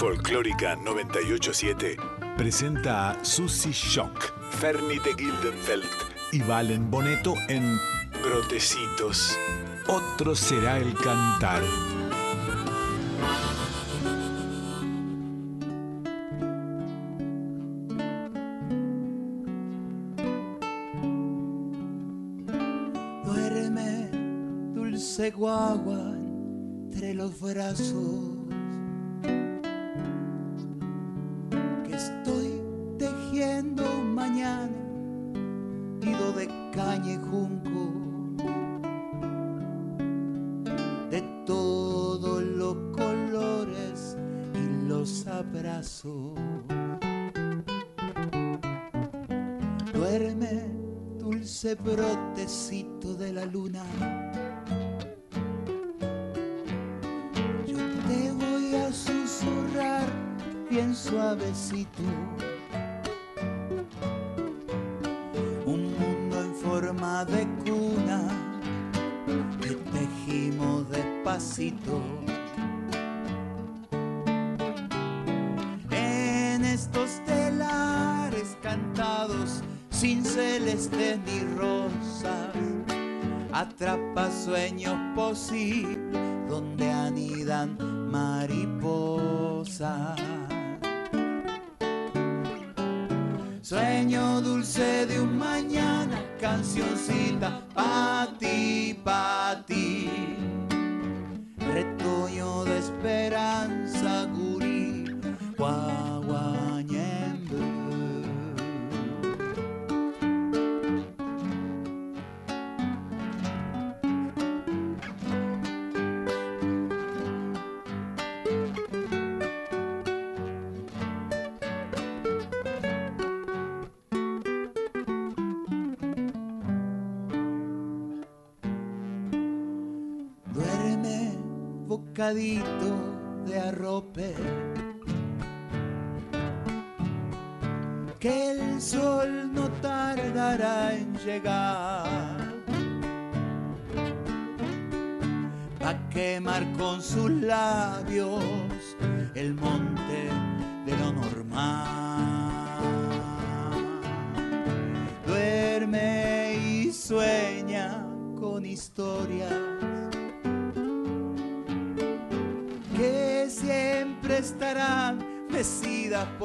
Folclórica 987 presenta a Susie Shock, Fernie de Gildenfeld y Valen Boneto en Brotecitos. Otro será el cantar. Duerme, dulce guagua, entre los brazos. Brotecito de la luna. Yo te voy a susurrar bien suavecito. Bocadito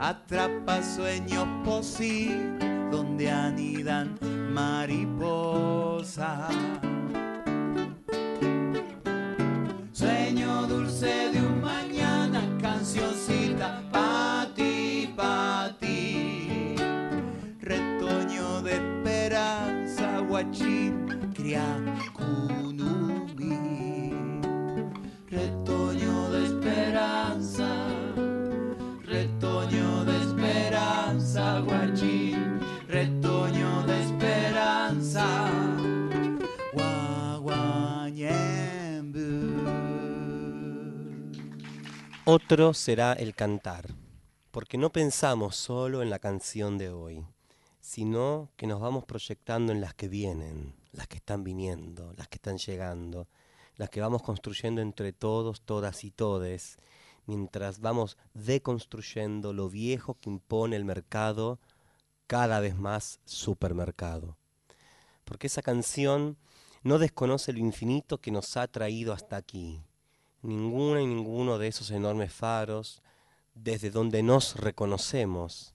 atrapa sueños posibles donde anidan mariposas. Sueño dulce de un mañana, cancioncita pa' ti, pa' ti. Retoño de esperanza, guachín, cría Otro será el cantar, porque no pensamos solo en la canción de hoy, sino que nos vamos proyectando en las que vienen, las que están viniendo, las que están llegando, las que vamos construyendo entre todos, todas y todes, mientras vamos deconstruyendo lo viejo que impone el mercado, cada vez más supermercado. Porque esa canción no desconoce lo infinito que nos ha traído hasta aquí, ninguna y ninguno de esos enormes faros desde donde nos reconocemos.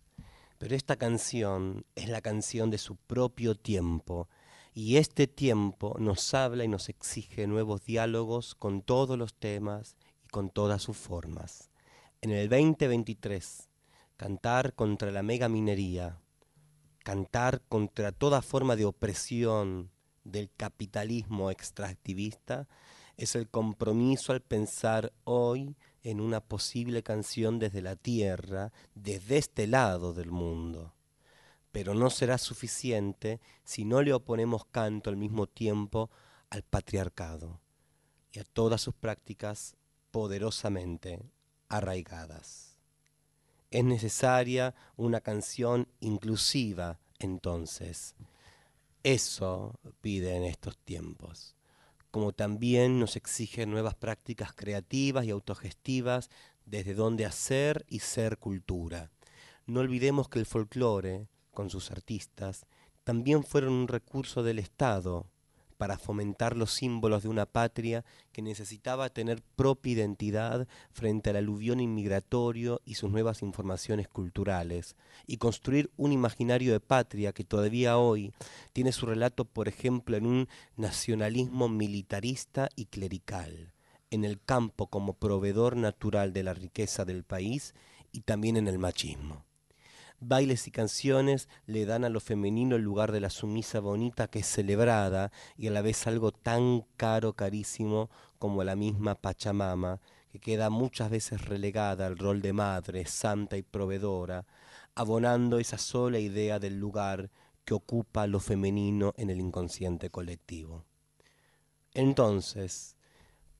Pero esta canción es la canción de su propio tiempo y este tiempo nos habla y nos exige nuevos diálogos con todos los temas y con todas sus formas. En el 2023, cantar contra la megaminería, cantar contra toda forma de opresión del capitalismo extractivista es el compromiso al pensar hoy en una posible canción desde la tierra, desde este lado del mundo. Pero no será suficiente si no le oponemos canto al mismo tiempo al patriarcado y a todas sus prácticas poderosamente arraigadas. Es necesaria una canción inclusiva entonces. Eso pide en estos tiempos como también nos exige nuevas prácticas creativas y autogestivas desde donde hacer y ser cultura. No olvidemos que el folclore, con sus artistas, también fueron un recurso del Estado para fomentar los símbolos de una patria que necesitaba tener propia identidad frente al aluvión inmigratorio y sus nuevas informaciones culturales, y construir un imaginario de patria que todavía hoy tiene su relato, por ejemplo, en un nacionalismo militarista y clerical, en el campo como proveedor natural de la riqueza del país y también en el machismo. Bailes y canciones le dan a lo femenino el lugar de la sumisa bonita que es celebrada y a la vez algo tan caro, carísimo como la misma Pachamama, que queda muchas veces relegada al rol de madre, santa y proveedora, abonando esa sola idea del lugar que ocupa lo femenino en el inconsciente colectivo. Entonces,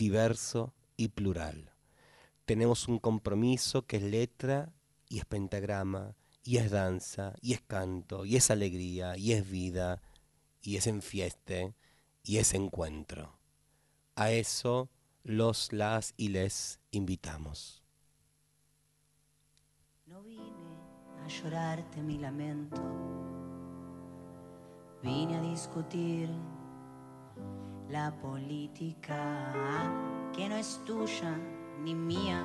diverso y plural. Tenemos un compromiso que es letra y es pentagrama, y es danza, y es canto, y es alegría, y es vida, y es enfieste, y es encuentro. A eso los, las y les invitamos. No vine a llorarte mi lamento, vine a discutir la política que no es tuya ni mía,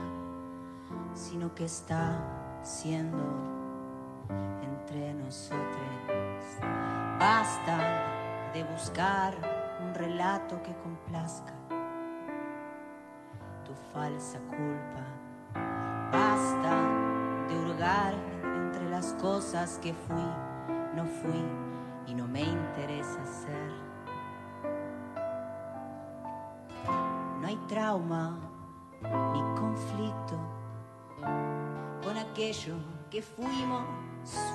sino que está siendo entre nosotros. Basta de buscar un relato que complazca tu falsa culpa. Basta de hurgar entre las cosas que fui, no fui y no me interesa ser. Trauma ni conflicto con aquello que fuimos,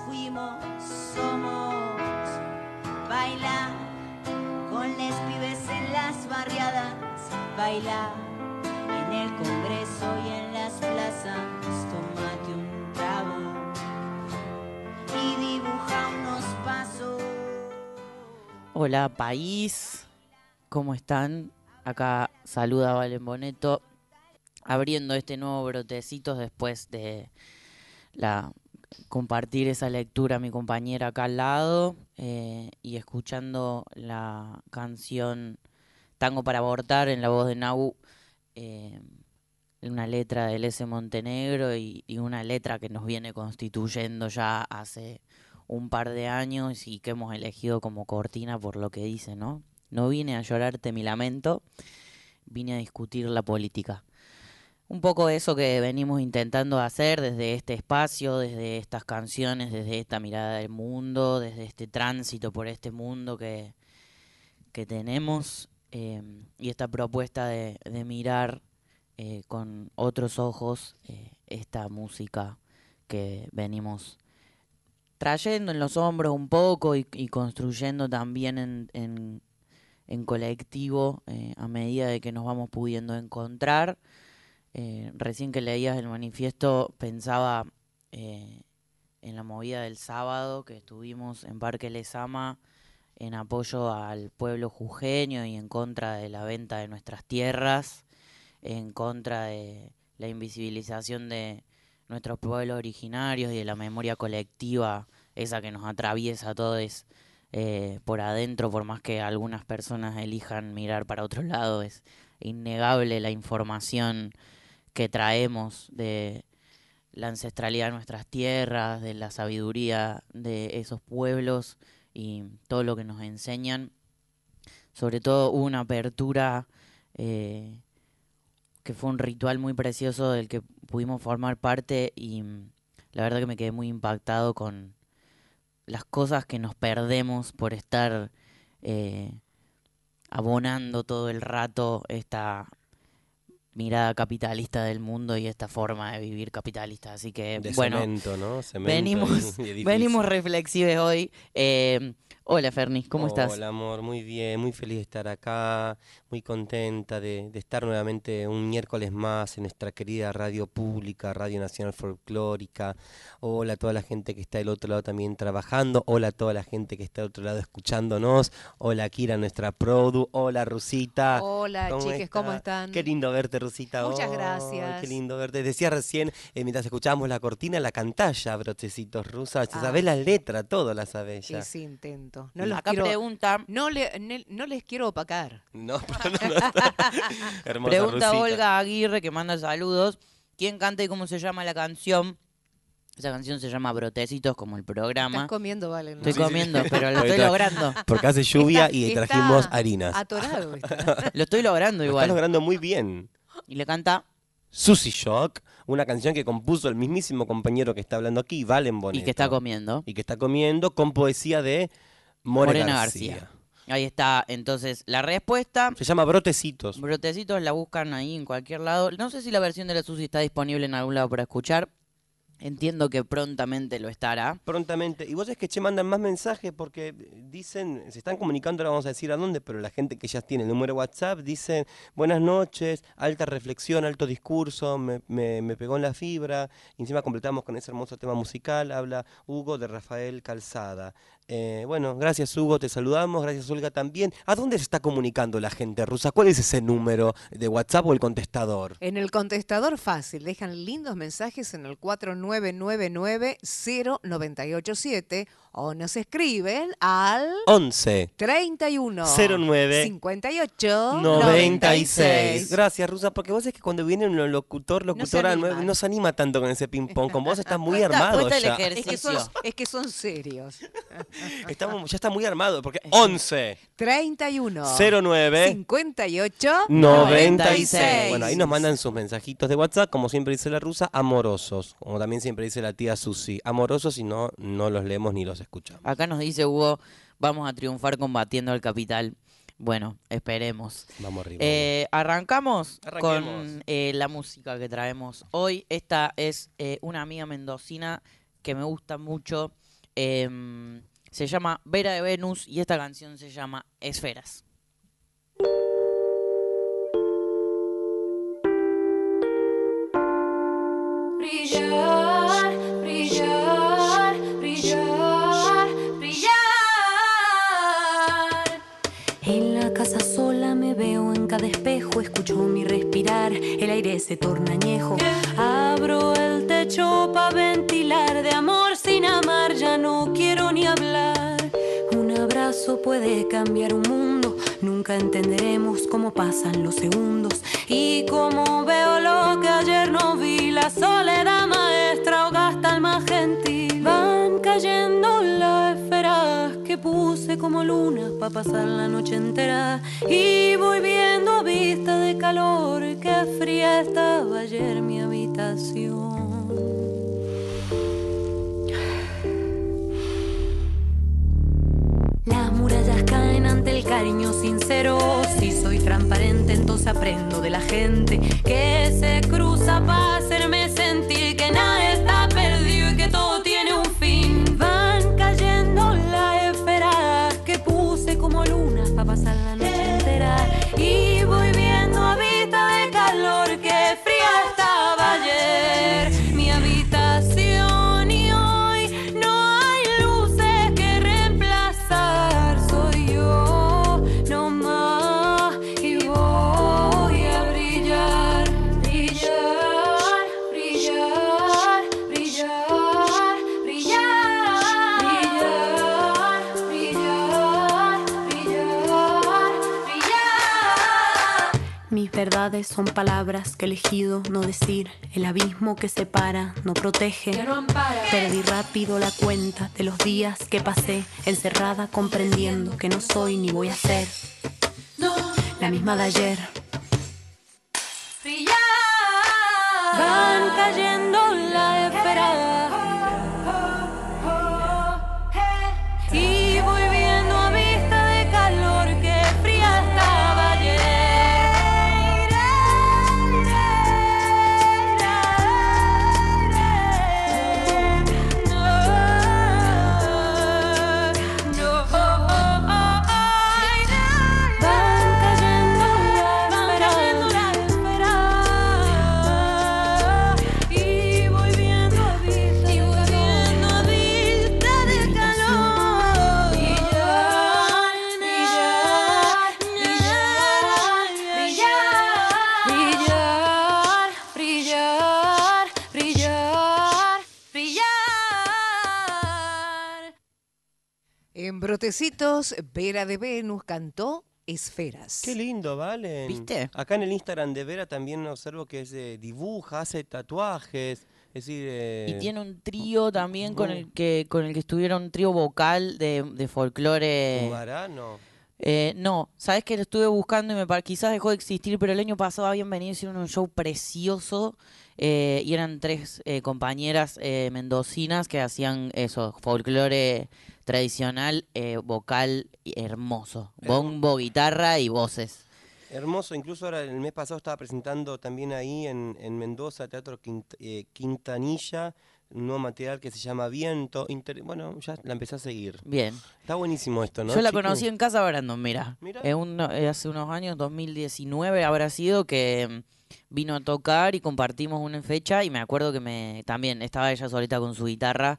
fuimos, somos. Baila con les pibes en las barriadas, baila en el Congreso y en las plazas, tomate un trago y dibuja unos pasos. Hola país, ¿cómo están? Acá saluda Valen Boneto, abriendo este nuevo brotecitos después de la compartir esa lectura a mi compañera acá al lado eh, y escuchando la canción Tango para abortar en la voz de Nau, eh, una letra del S. Montenegro y, y, una letra que nos viene constituyendo ya hace un par de años y que hemos elegido como cortina por lo que dice, ¿no? No vine a llorarte mi lamento, vine a discutir la política. Un poco eso que venimos intentando hacer desde este espacio, desde estas canciones, desde esta mirada del mundo, desde este tránsito por este mundo que, que tenemos em, y esta propuesta de, mirar eh, con otros ojos eh, esta música que venimos trayendo en los hombros un poco y, construyendo también en colectivo eh, a medida de que nos vamos pudiendo encontrar. Eh, recién que leías el manifiesto pensaba eh, en la movida del sábado que estuvimos en Parque Lesama en apoyo al pueblo jujeño y en contra de la venta de nuestras tierras, en contra de la invisibilización de nuestros pueblos originarios y de la memoria colectiva, esa que nos atraviesa a todos eh, por adentro, por más que algunas personas elijan mirar para otro lado, es innegable la información que traemos de la ancestralidad de nuestras tierras, de la sabiduría de esos pueblos y todo lo que nos enseñan. Sobre todo hubo una apertura eh, que fue un ritual muy precioso del que pudimos formar parte y mm, la verdad que me quedé muy impactado con las cosas que nos perdemos por estar eh, abonando todo el rato esta mirada capitalista del mundo y esta forma de vivir capitalista. Así que, De bueno, cemento, ¿no? Cemento venimos, venimos reflexivos hoy. Eh, hola, Fernis, ¿cómo estás? Hola, amor, muy bien, muy feliz de estar acá, muy contenta de, de estar nuevamente un miércoles más en nuestra querida radio pública, Radio Nacional Folclórica. Hola a toda la gente que está del otro lado también trabajando. Hola a toda la gente que está del otro lado escuchándonos. Hola, Kira, nuestra produ. Hola, Rusita. Hola, chiques, está? ¿cómo están? Qué lindo verte, Rusita. Muchas gracias. Qué lindo verte. Decía recién, eh, mientras escuchábamos la cortina, la cantalla, brotecitos rusas. Ah. Sabés la letra, todo la sabés ya. Sí, sí, intento. No, los Acá quiero- pregunta, no, le- ne- no les quiero opacar. No, Hermosa pregunta Rusita. Olga Aguirre que manda saludos. ¿Quién canta y cómo se llama la canción? Esa canción se llama Brotecitos como el Estás programa. comiendo, vale. Estoy Sí, sí. comiendo, pero lo estoy logrando. Porque hace lluvia Está- y está trajimos harinas. Atorado. está. Lo estoy logrando Lo está igual. logrando muy bien. Y le canta Susy Shock, una canción que compuso el mismísimo compañero que está hablando aquí, Valen Boneto. y que está comiendo. Y que está comiendo con poesía de More Morena García. García. Ahí está, entonces, la respuesta. Se llama Brotecitos. Brotecitos la buscan ahí en cualquier lado. No sé si la versión de la Susi está disponible en algún lado para escuchar. Entiendo que prontamente lo estará. Prontamente. Y vos es que che mandan más mensajes porque dicen, se están comunicando, ahora vamos a decir a dónde, pero la gente que ya tiene el número de WhatsApp dicen, buenas noches, alta reflexión, alto discurso, me, me- me pegó en la fibra. Y encima completamos con ese hermoso tema musical, habla Hugo de Rafael Calzada. Eh, bueno, gracias Hugo, te saludamos, gracias Olga también. ¿A dónde se está comunicando la gente rusa? ¿Cuál es ese número de WhatsApp o el contestador? En el contestador fácil, dejan lindos mensajes en el 4999-0987 o nos escriben al 11 31 09 58 96. Gracias, Rusa, porque vos es que cuando viene un locutor, locutora, no, se anima tanto con ese ping-pong. Con vos estás muy armado ya. ejercicio. Es que, son, es que son serios. Estamos, ya está muy armado, porque 11 31 09 58 96. Bueno, ahí nos mandan sus mensajitos de WhatsApp, como siempre dice la rusa, amorosos. Como también siempre dice la tía Susi. Amorosos y no, no los leemos ni los escuchamos. Acá nos dice Hugo, vamos a triunfar combatiendo al capital. Bueno, esperemos. Vamos arriba. Eh, arrancamos con eh, la música que traemos hoy. Esta es eh, una amiga mendocina que me gusta mucho. Em, se llama Vera de Venus y esta canción se llama Esferas. Brillar, brillar, cada espejo, escucho mi respirar, el aire se torna añejo. Abro el techo para ventilar, de amor sin amar ya no quiero ni hablar. Un abrazo puede cambiar un mundo, nunca entenderemos cómo pasan los segundos y cómo veo lo que ayer no vi, la soledad como luna para pasar la noche entera y voy viendo a vista de calor que fría estaba ayer mi habitación. Las murallas caen ante el cariño sincero. Si soy transparente, entonces aprendo de la gente que se cruza para verdades son palabras que he elegido no decir. El abismo que separa no protege. Perdí rápido la cuenta de los días que pasé encerrada comprendiendo que no soy ni voy a ser la misma de ayer. Van cayendo Brotecitos, Vera de Venus cantó Esferas. Qué lindo, ¿vale? ¿Viste? Acá en el Instagram de Vera también observo que es, eh, dibuja, hace tatuajes. Es decir, eh, Y tiene un trío también con el que con el que estuvieron un trío vocal de, de folclore. Humarano. Eh, no, sabes que lo estuve buscando y me par- quizás dejó de existir, pero el año pasado habían venido hicieron un show precioso eh, y eran tres eh, compañeras eh, mendocinas que hacían eso, folclore tradicional, eh, vocal hermoso, bombo, guitarra y voces. Hermoso, incluso ahora el mes pasado estaba presentando también ahí en, en Mendoza, Teatro Quint- eh, Quintanilla, un nuevo material que se llama Viento. Inter- bueno, ya la empecé a seguir. Bien. Está buenísimo esto, ¿no? Yo la conocí en Casa Brandon, mira. Mira. Eh, un- eh, hace unos años, 2019 habrá sido, que mm, vino a tocar y compartimos una fecha y me acuerdo que me también estaba ella solita con su guitarra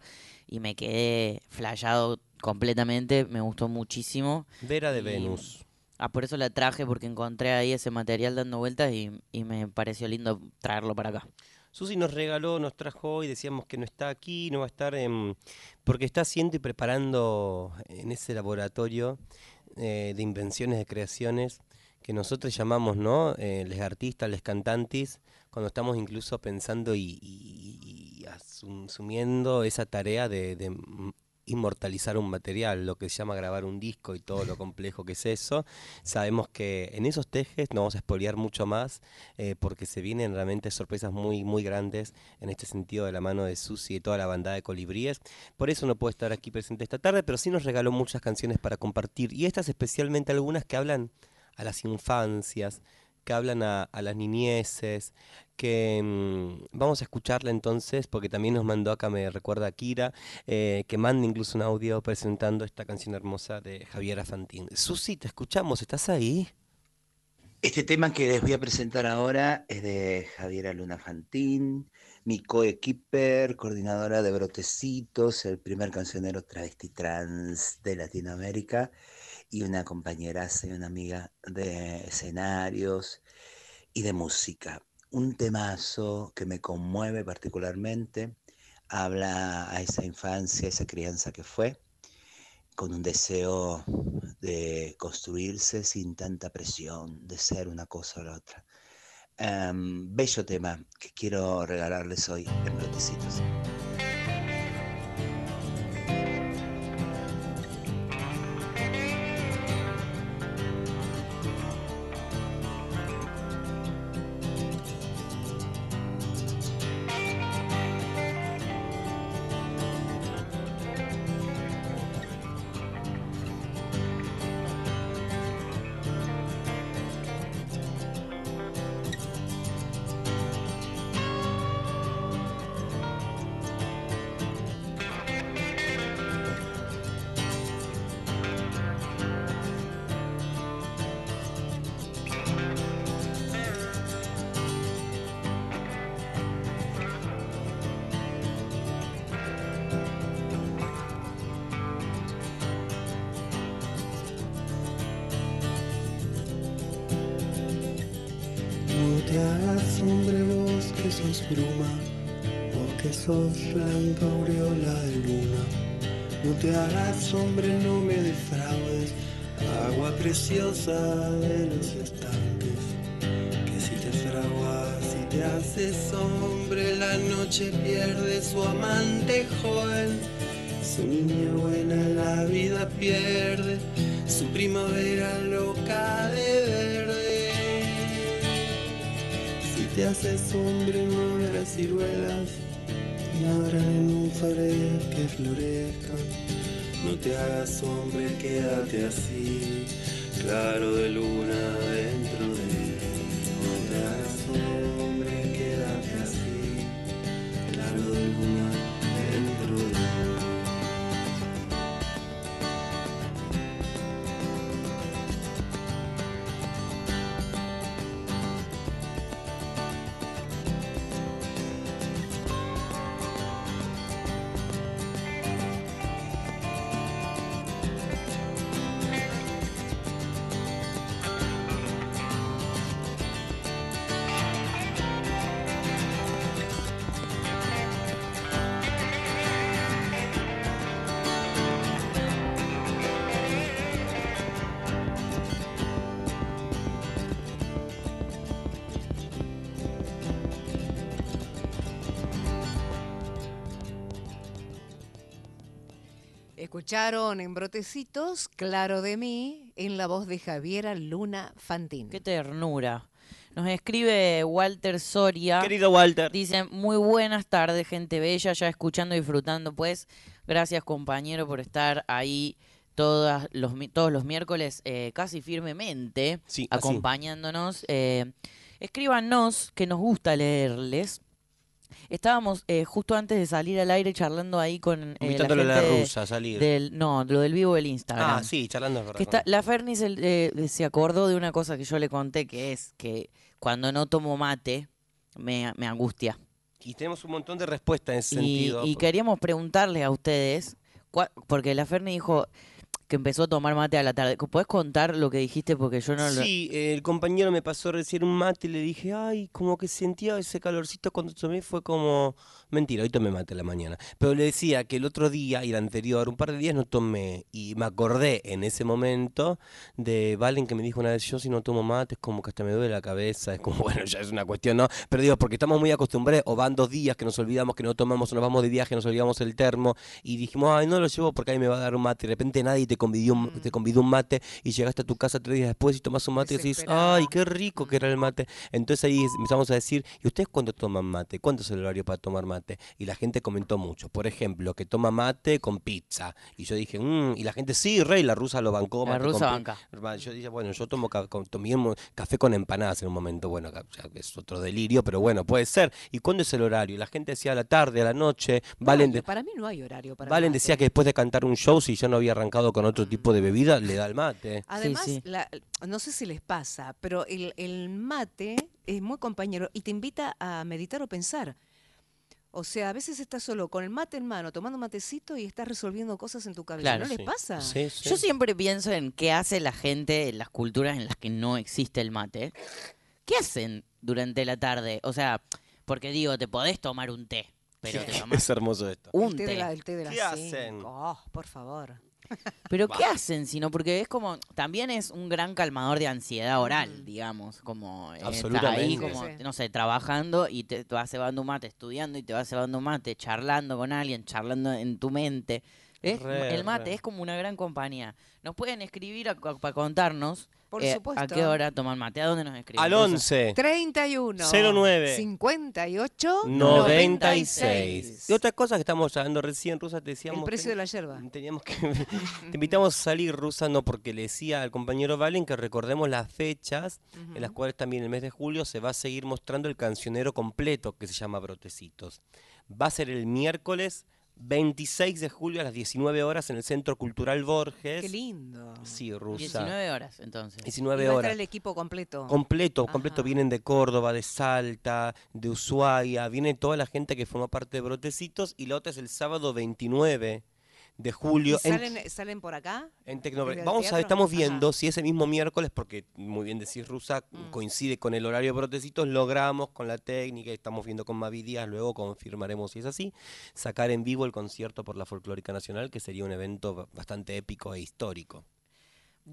y me quedé flayado completamente, me gustó muchísimo. Vera de Y- Venus. Ah, por eso la traje, porque encontré ahí ese material dando vueltas y, y me pareció lindo traerlo para acá. Susi nos regaló, nos trajo y decíamos que no está aquí, no va a estar en, porque está haciendo y preparando en ese laboratorio eh, de invenciones, de creaciones, que nosotros llamamos, ¿no? Eh, les artistas, les cantantes, cuando estamos incluso pensando y, y- y asum- asumiendo esa tarea de, inmortalizar un material, lo que se llama grabar un disco y todo lo complejo que es eso. Sabemos que en esos tejes no vamos a expoliar mucho más eh, porque se vienen realmente sorpresas muy, muy grandes en este sentido de la mano de Susi y toda la bandada de colibríes. Por eso no puede estar aquí presente esta tarde, pero sí nos regaló muchas canciones para compartir y estas especialmente algunas que hablan a las infancias, que hablan a, las niñeces, que mm, vamos a escucharla entonces, porque también nos mandó acá, me recuerda Kira, eh, que manda incluso un audio presentando esta canción hermosa de Javiera Fantín. Susi, te escuchamos, ¿estás ahí? Este tema que les voy a presentar ahora es de Javiera Luna Fantín, mi coequiper, coordinadora de Brotecitos, el primer cancionero travesti trans de Latinoamérica y una compañera y una amiga de escenarios y de música. Un temazo que me conmueve particularmente, habla a esa infancia, esa crianza que fue, con un deseo de construirse sin tanta presión, de ser una cosa o la otra. Em, bello tema que quiero regalarles hoy en Brotecitos. Pierde su amante joven, su niña buena la vida pierde, su primavera loca de verde. Si te haces hombre, no habrá ciruelas, y habrá nenúfares que florezcan. No te hagas hombre, quédate así, claro de luna dentro de hombre, Escucharon en Brotecitos, Claro de mí, en la voz de Javiera Luna Fantín. Qué ternura. Nos escribe Walter Soria. Querido Walter. Dice, muy buenas tardes, gente bella, ya escuchando y disfrutando, pues. Gracias, compañero, por estar ahí todas los, todos los miércoles eh, casi firmemente, Sí, acompañándonos. Eh, escríbanos, que nos gusta leerles. Estábamos eh, justo antes de salir al aire charlando ahí con eh, la a la gente rusa salir. del no, lo del vivo del Instagram. Ah, sí, charlando es verdad. Que está, la Ferni se, eh, se acordó de una cosa que yo le conté, que es que cuando no tomo mate, me, me angustia. Y tenemos un montón de respuestas en ese Y, sentido. y queríamos preguntarle a ustedes, porque la Ferni dijo que empezó a tomar mate a la tarde. ¿Puedes contar lo que dijiste? Porque yo no lo... Sí, el compañero me pasó recién un mate y le dije, ay, como que sentía ese calorcito cuando tomé, fue como, mentira, hoy tomé mate a la mañana. Pero le decía que el otro día y el anterior, un par de días no tomé. Y me acordé en ese momento de Valen que me dijo una vez, yo si no tomo mate es como que hasta me duele la cabeza, es como, bueno, ya es una cuestión, ¿no? Pero digo, porque estamos muy acostumbrados, o van dos días que nos olvidamos que no tomamos, o nos vamos de viaje, nos olvidamos el termo, y dijimos, ay, no lo llevo porque ahí me va a dar un mate. Y de repente nadie te convidó, un- te convidó un mate y llegaste a tu casa tres días después y tomas un mate y decís, ay, qué rico que era el mate. Entonces ahí empezamos a decir, ¿y ustedes cuándo toman mate? ¿Cuándo es el horario para tomar mate? Y la gente comentó mucho. Por ejemplo, que toma mate con pizza. Y yo dije, "Mm", y la gente, sí, rey, la rusa lo bancó. La mate rusa pi-". banca. Yo dije, bueno, yo tomo ca- tomé café con empanadas en un momento. Bueno, es otro delirio, pero bueno, puede ser. ¿Y cuándo es el horario? La gente decía a la tarde, a la noche. Valen, No, de- para mí no hay horario para Valen decía que después de cantar un show, si yo no había arrancado con otro tipo de bebida, le da el mate. Además, la- no sé si les pasa, pero el, el mate es muy compañero y te invita a meditar o pensar. O sea, a veces estás solo con el mate en mano, tomando matecito y estás resolviendo cosas en tu cabeza. Claro, ¿No les sí. pasa? Yo siempre pienso en qué hace la gente en las culturas en las que no existe el mate. ¿Qué hacen durante la tarde? O sea, porque digo, te podés tomar un té, pero te tomás Es hermoso esto. un el té, té. de la, el té de las ¿Qué cinco. hacen? Oh, por favor. Pero ¿qué hacen si no? Porque es como, también es un gran calmador de ansiedad oral, digamos, como eh, estás ahí como, Sí, sí. no sé, trabajando y te, te vas cebando un mate, estudiando y te vas cebando un mate, charlando con alguien, charlando en tu mente. Es- Re, el mate re. es como una gran compañía. Nos pueden escribir a- para contarnos Por eh, a supuesto. qué hora toman mate, a dónde nos escriben. Al Rosa? 11. 31 09 58 96. Y otra cosa que estamos hablando recién, Rusa, te decíamos. El precio de la yerba. Teníamos que. te invitamos a salir, Rusa, no porque le decía al compañero Valen que recordemos las fechas en las cuales también el mes de julio se va a seguir mostrando el cancionero completo que se llama Brotecitos. Va a ser el miércoles 26 de julio a las 19 horas en el Centro Cultural Borges. Qué lindo. Sí, Rusa. 19 horas, entonces. 19 Y va a horas. estar el equipo completo. Completo, completo. Vienen de Córdoba, de Salta, de Ushuaia. Viene toda la gente que forma parte de Brotecitos. Y la otra es el sábado 29 de ¿Y julio. en- salen, salen por acá? en Tecnobre- ¿Desde el Vamos a, estamos Ajá. viendo si ese mismo miércoles, porque muy bien decís rusa, Mm. coincide con el horario de Brotecitos, logramos con la técnica, estamos viendo con Mavi Díaz, luego confirmaremos si es así, sacar en vivo el concierto por la Folclórica Nacional, que sería un evento ba- bastante épico e histórico.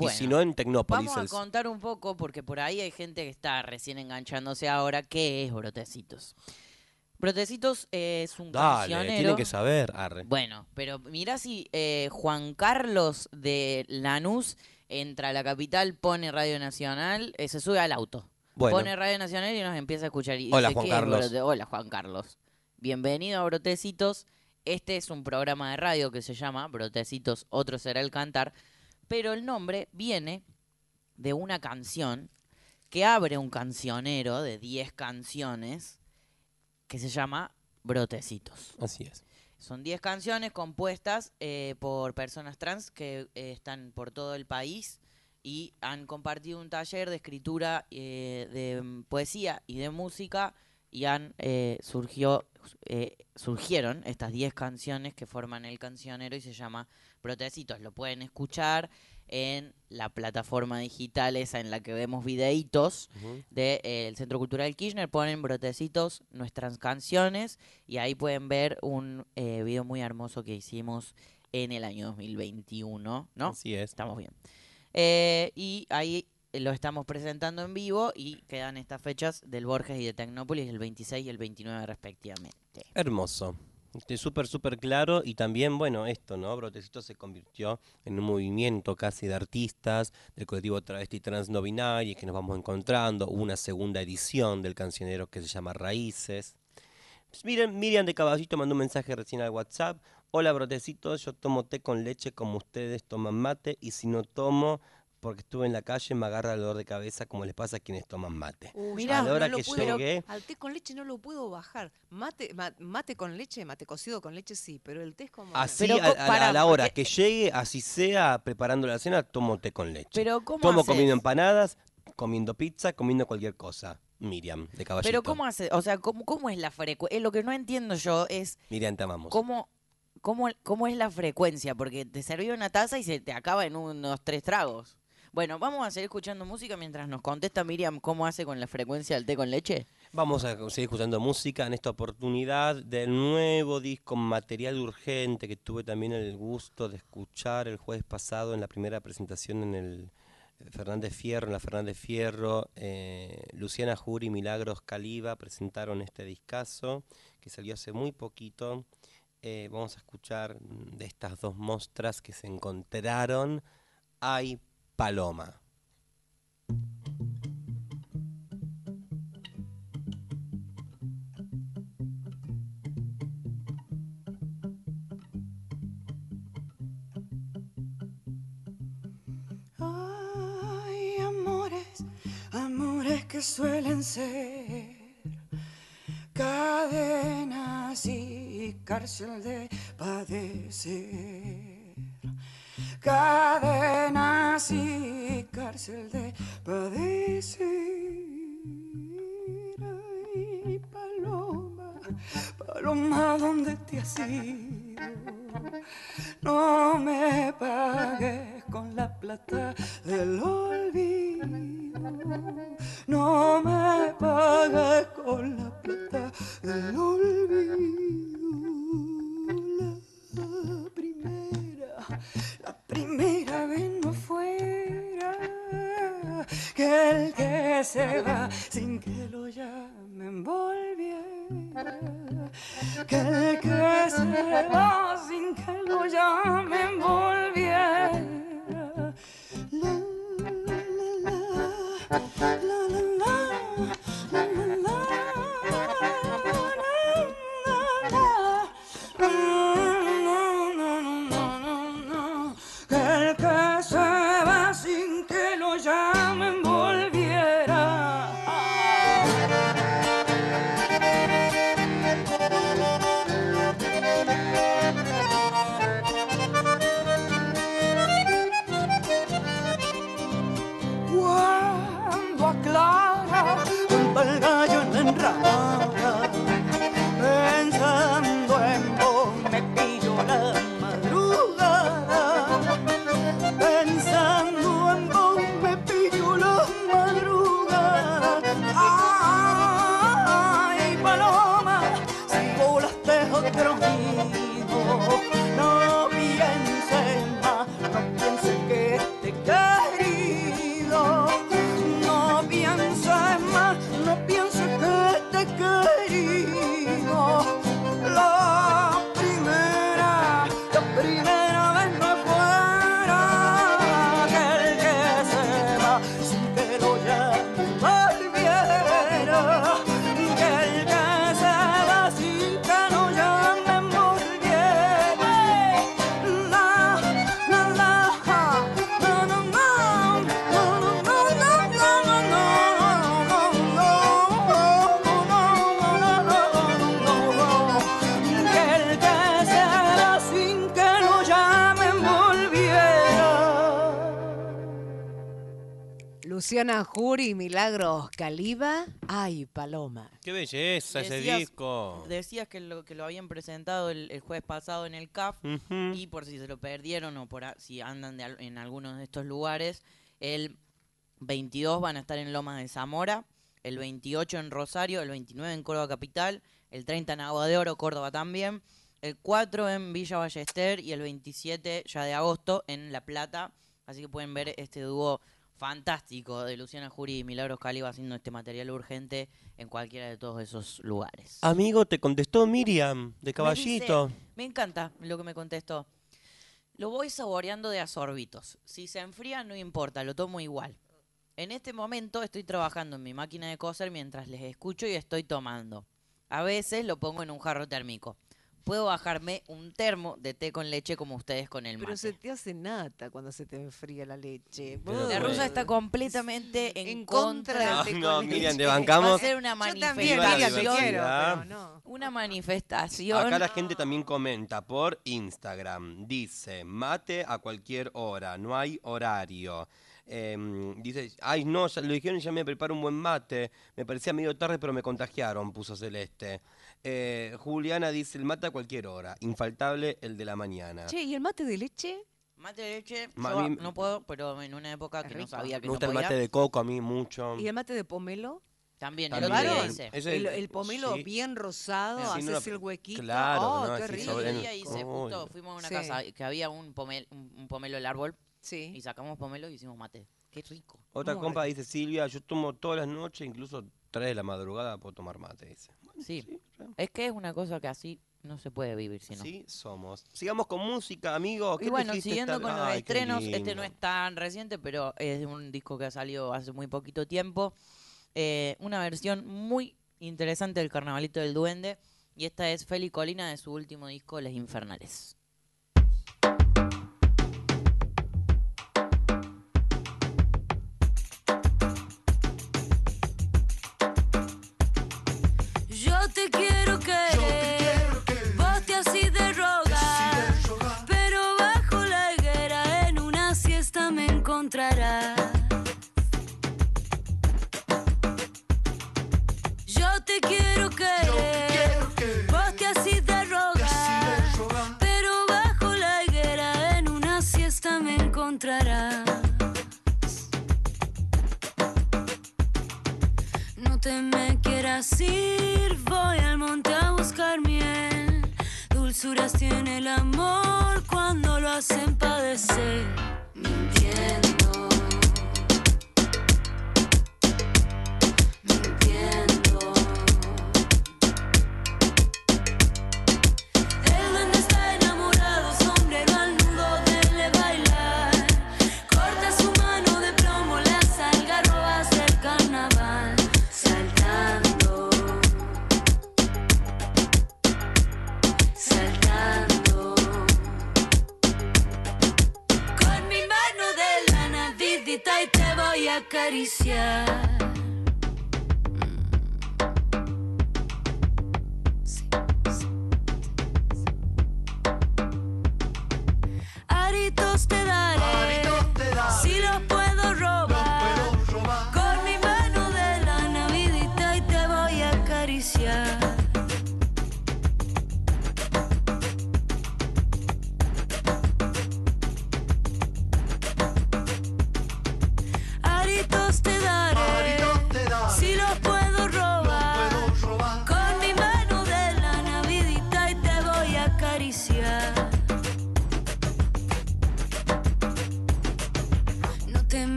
y si no, en Tecnópolis. Vamos a contar un poco, porque por ahí hay gente que está recién enganchándose ahora, ¿qué es Brotecitos? Brotecitos es un Dale, cancionero. tienen que saber. Arre. Bueno, pero mira si eh, Juan Carlos de Lanús entra a la capital, pone Radio Nacional, eh, se sube al auto. Bueno. Pone Radio Nacional y nos empieza a escuchar. Y Hola, dice, Juan "¿Qué es Carlos?" Brote-?" Hola, Juan Carlos. Bienvenido a Brotecitos. Este es un programa de radio que se llama Brotecitos, otro será el cantar. Pero el nombre viene de una canción que abre un cancionero de 10 canciones que se llama Brotecitos. Así es. Son 10 canciones compuestas eh, por personas trans que eh, están por todo el país y han compartido un taller de escritura, eh, de mm, poesía y de música y han eh, surgió, eh, surgieron estas 10 canciones que forman el cancionero y se llama Brotecitos. Lo pueden escuchar en la plataforma digital esa en la que vemos videitos del Centro Cultural Kirchner, ponen brotecitos nuestras canciones y ahí pueden ver un eh, video muy hermoso que hicimos en el año 2021, ¿no? Así es. Estamos bien. Eh, y ahí lo estamos presentando en vivo y quedan estas fechas del Borges y de Tecnópolis el 26 y el 29 respectivamente. Hermoso. Este, súper, súper claro. Y también, bueno, esto, ¿no? Brotecito se convirtió en un movimiento casi de artistas del colectivo travesti trans no binario que nos vamos encontrando. Hubo una segunda edición del cancionero que se llama Raíces. Pues miren, Miriam de Caballito mandó un mensaje recién al WhatsApp. Hola, brotecitos, yo tomo té con leche como ustedes toman mate y si no tomo porque estuve en la calle me agarra el dolor de cabeza como les pasa a quienes toman mate. Uy, Mirá, a la hora no que puedo- llegué, Al té con leche no lo puedo bajar. Mate, ma- mate con leche, mate cocido con leche sí, pero el té es como... así Pero a, la- pará, a la hora porque- que llegue, así sea, preparando la cena, tomo té con leche. Pero ¿cómo Tomo haces? comiendo empanadas, comiendo pizza, comiendo cualquier cosa. Miriam, de caballito. Pero ¿cómo hace? O sea, ¿cómo, cómo es la frecuencia? Lo que no entiendo yo es Miriam, te amamos. ¿Cómo, cómo, cómo es la frecuencia? Porque te serví una taza y se te acaba en unos tres tragos. Bueno, vamos a seguir escuchando música mientras nos contesta Miriam cómo hace con la frecuencia del té con leche. Vamos a seguir escuchando música en esta oportunidad del nuevo disco Material Urgente que tuve también el gusto de escuchar el jueves pasado en la primera presentación en el Fernández Fierro, en la Fernández Fierro. eh, Luciana Jury y Milagros Caliba presentaron este discazo que salió hace muy poquito. Eh, vamos a escuchar de estas dos mostras que se encontraron. Hay Paloma. Ay, amores, amores que suelen ser cadenas y cárcel de padecer. Cadenas y cárcel de padecer. Ay, paloma, paloma, ¿dónde te has ido? No me pagues con la plata del olvido. No me pagues con la plata del olvido. La primera, primera vez no fuera que el que se va sin que lo llamen volviera, que el que se va sin que lo llamen volviera. La, la, la, la, la, la, la, la. Luciana Jury, Milagros Caliba. Ay, Paloma. Qué belleza ese disco. Decías que lo, que lo habían presentado el, el jueves pasado en el CAF y por si se lo perdieron o por a- si andan de al- en algunos de estos lugares, el 22 van a estar en Lomas de Zamora, el 28 en Rosario, el 29 en Córdoba Capital, el 30 en Agua de Oro, Córdoba también, el 4 en Villa Ballester y el 27 ya de agosto en La Plata. Así que pueden ver este dúo fantástico de Luciana Jury y Milagros Caliba haciendo este material urgente en cualquiera de todos esos lugares. Amigo, te contestó Miriam, de Me Caballito. dice- Me, encanta lo que me contestó. Lo voy saboreando de a sorbitos. Si se enfría, no importa, lo tomo igual. En este momento estoy trabajando en mi máquina de coser mientras les escucho y estoy tomando. A veces lo pongo en un jarro térmico. Puedo bajarme un termo de té con leche como ustedes con el Pero mate. se te hace nata cuando se te enfría la leche. Pero La rusa está completamente en, En contra, contra No, del té no, con Miriam, te leche. Va a bancamos. ser una Yo también, Miriam, manifestación. quiero, pero no. Una manifestación. Acá la gente también comenta por Instagram. Dice, mate a cualquier hora, no hay horario. Em, dice, ay no, ya lo dijeron y ya me preparo un buen mate. Me parecía medio tarde, pero me contagiaron, puso Celeste. Eh, Juliana dice, el mate a cualquier hora. Infaltable el de la mañana. Che, ¿y el mate de leche? Mate de leche, Ma- yo no puedo, pero en una época que no rico. sabía que me no gusta el podía. mate de coco a mí mucho. ¿Y el mate de pomelo? También, el También. otro día ¿Probaron? hice. Ese- El, el pomelo sí. bien rosado, Sí, no haces lo- el huequito. claro, oh, no, qué así El rico. otro sobre- día hice, Uy. justo fuimos a una Sí. casa que había un, pomel, un, un pomelo del árbol y Sí. sacamos pomelo y hicimos mate. Qué rico. Otra Muy compa dice, Silvia, yo tomo todas las noches, incluso 3 de la madrugada puedo tomar mate, dice. Sí. Es que es una cosa que así no se puede vivir si no. Así somos. Sigamos con música, amigo. ¿Qué Y bueno, siguiendo con los Ay, estrenos, este no es tan reciente, pero es un disco que ha salido hace muy poquito tiempo. Eh, una versión muy interesante del Carnavalito del Duende. Y esta es Feli Colina de su último disco, Les Infernales. Querer, te así de rogar, pero bajo la higuera en una siesta me encontrarás. No te me quieras ir, voy al monte a buscar miel. Dulzuras tiene el amor cuando lo hacen padecer. Mintiendo.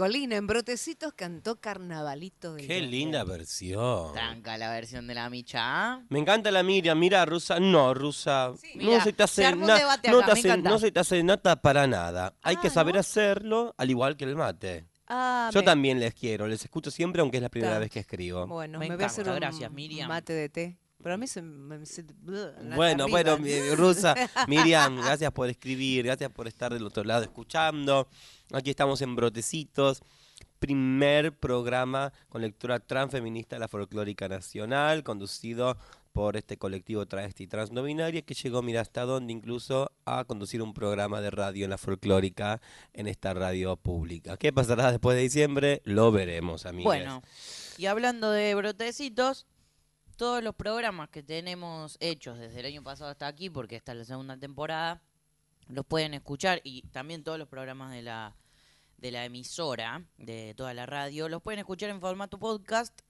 Colina en Brotecitos cantó Carnavalito del Qué linda versión. Tranca la versión de la Micha. ¿ah? Me encanta la Miriam, mira, Rusa, no, Rusa, no Mira, se te hace se armó un no, acá, te me hace, encanta. no se te hace nada para nada. Hay que Ah, saber ¿no? hacerlo, al igual que el mate. Ah, Yo me- también les quiero, les escucho siempre, aunque es la primera Ta. vez que escribo. Bueno, Me me, voy a hacer encanta, un gracias, Miriam. mate de té. Pero a mí se me... se- Bueno, bueno, mi- Rusa, Miriam, gracias por escribir, gracias por estar del otro lado escuchando. Aquí estamos en Brotecitos, primer programa con lectura transfeminista de la folclórica nacional, conducido por este colectivo travesti trans no binaria que llegó, mira, hasta donde incluso a conducir un programa de radio en la folclórica en esta radio pública. ¿Qué pasará después de diciembre? Lo veremos, amigos. Bueno, y hablando de brotecitos, todos los programas que tenemos hechos desde el año pasado hasta aquí, porque esta es la segunda temporada, los pueden escuchar y también todos los programas de la de la emisora de toda la radio los pueden escuchar en formato podcast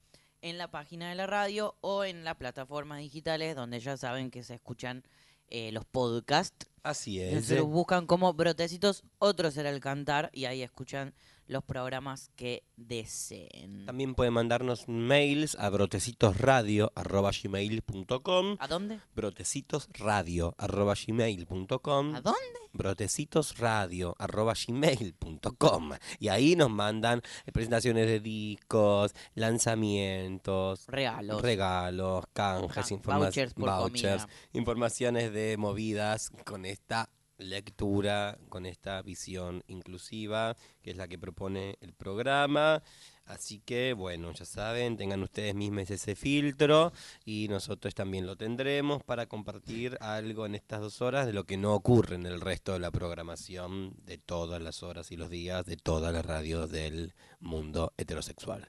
en la página de la radio o en las plataformas digitales donde ya saben que se escuchan eh, los podcasts. Así es. Entonces los buscan como brotecitos, otro será el cantar y ahí escuchan los programas que deseen. También pueden mandarnos mails a brotecitosradio.gmail.com ¿A dónde? brotecitosradio.gmail.com ¿A dónde? brotecitosradio.gmail.com Y ahí nos mandan eh, presentaciones de discos, lanzamientos, Regalos. regalos, canjes, Ah, vouchers vouchers, informaciones de movidas con esta lectura, con esta visión inclusiva, que es la que propone el programa. Así que, bueno, ya saben, tengan ustedes mismos ese filtro y nosotros también lo tendremos para compartir algo en estas dos horas de lo que no ocurre en el resto de la programación de todas las horas y los días de todas las radios del mundo heterosexual.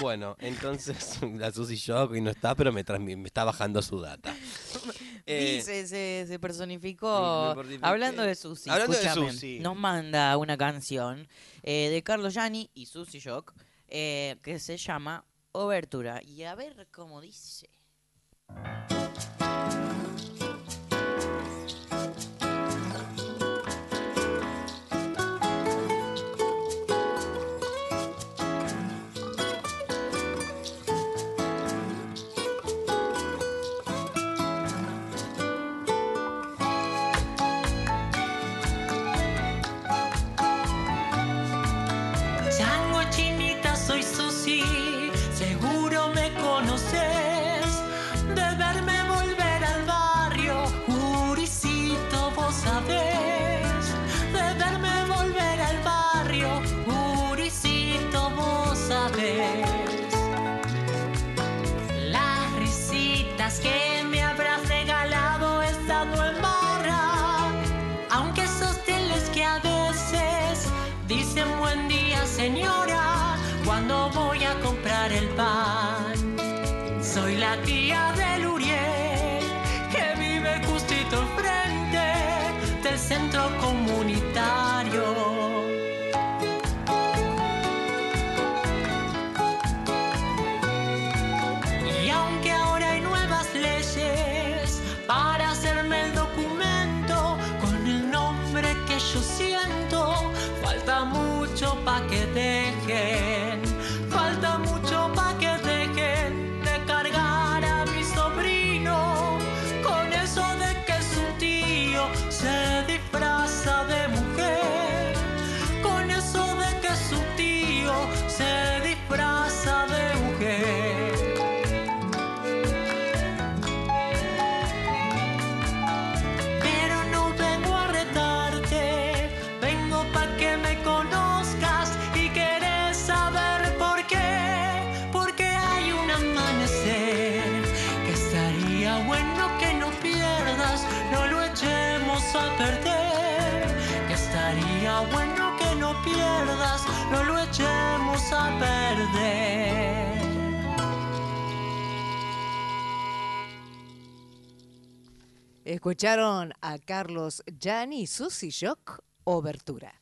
Bueno, entonces la Susi Shock no está, pero me, me está bajando su data. Eh, Dice, se, se personificó. Hablando de Susi, Hablando de escúchame, Susi. nos manda una canción eh, de Carlos Gianni y Susi Shock eh, que se llama Obertura. Y a ver cómo dice. Sería bueno que lo pierdas, no lo echemos a perder. Escucharon a Carlos Gianni y Susy Shock, Obertura.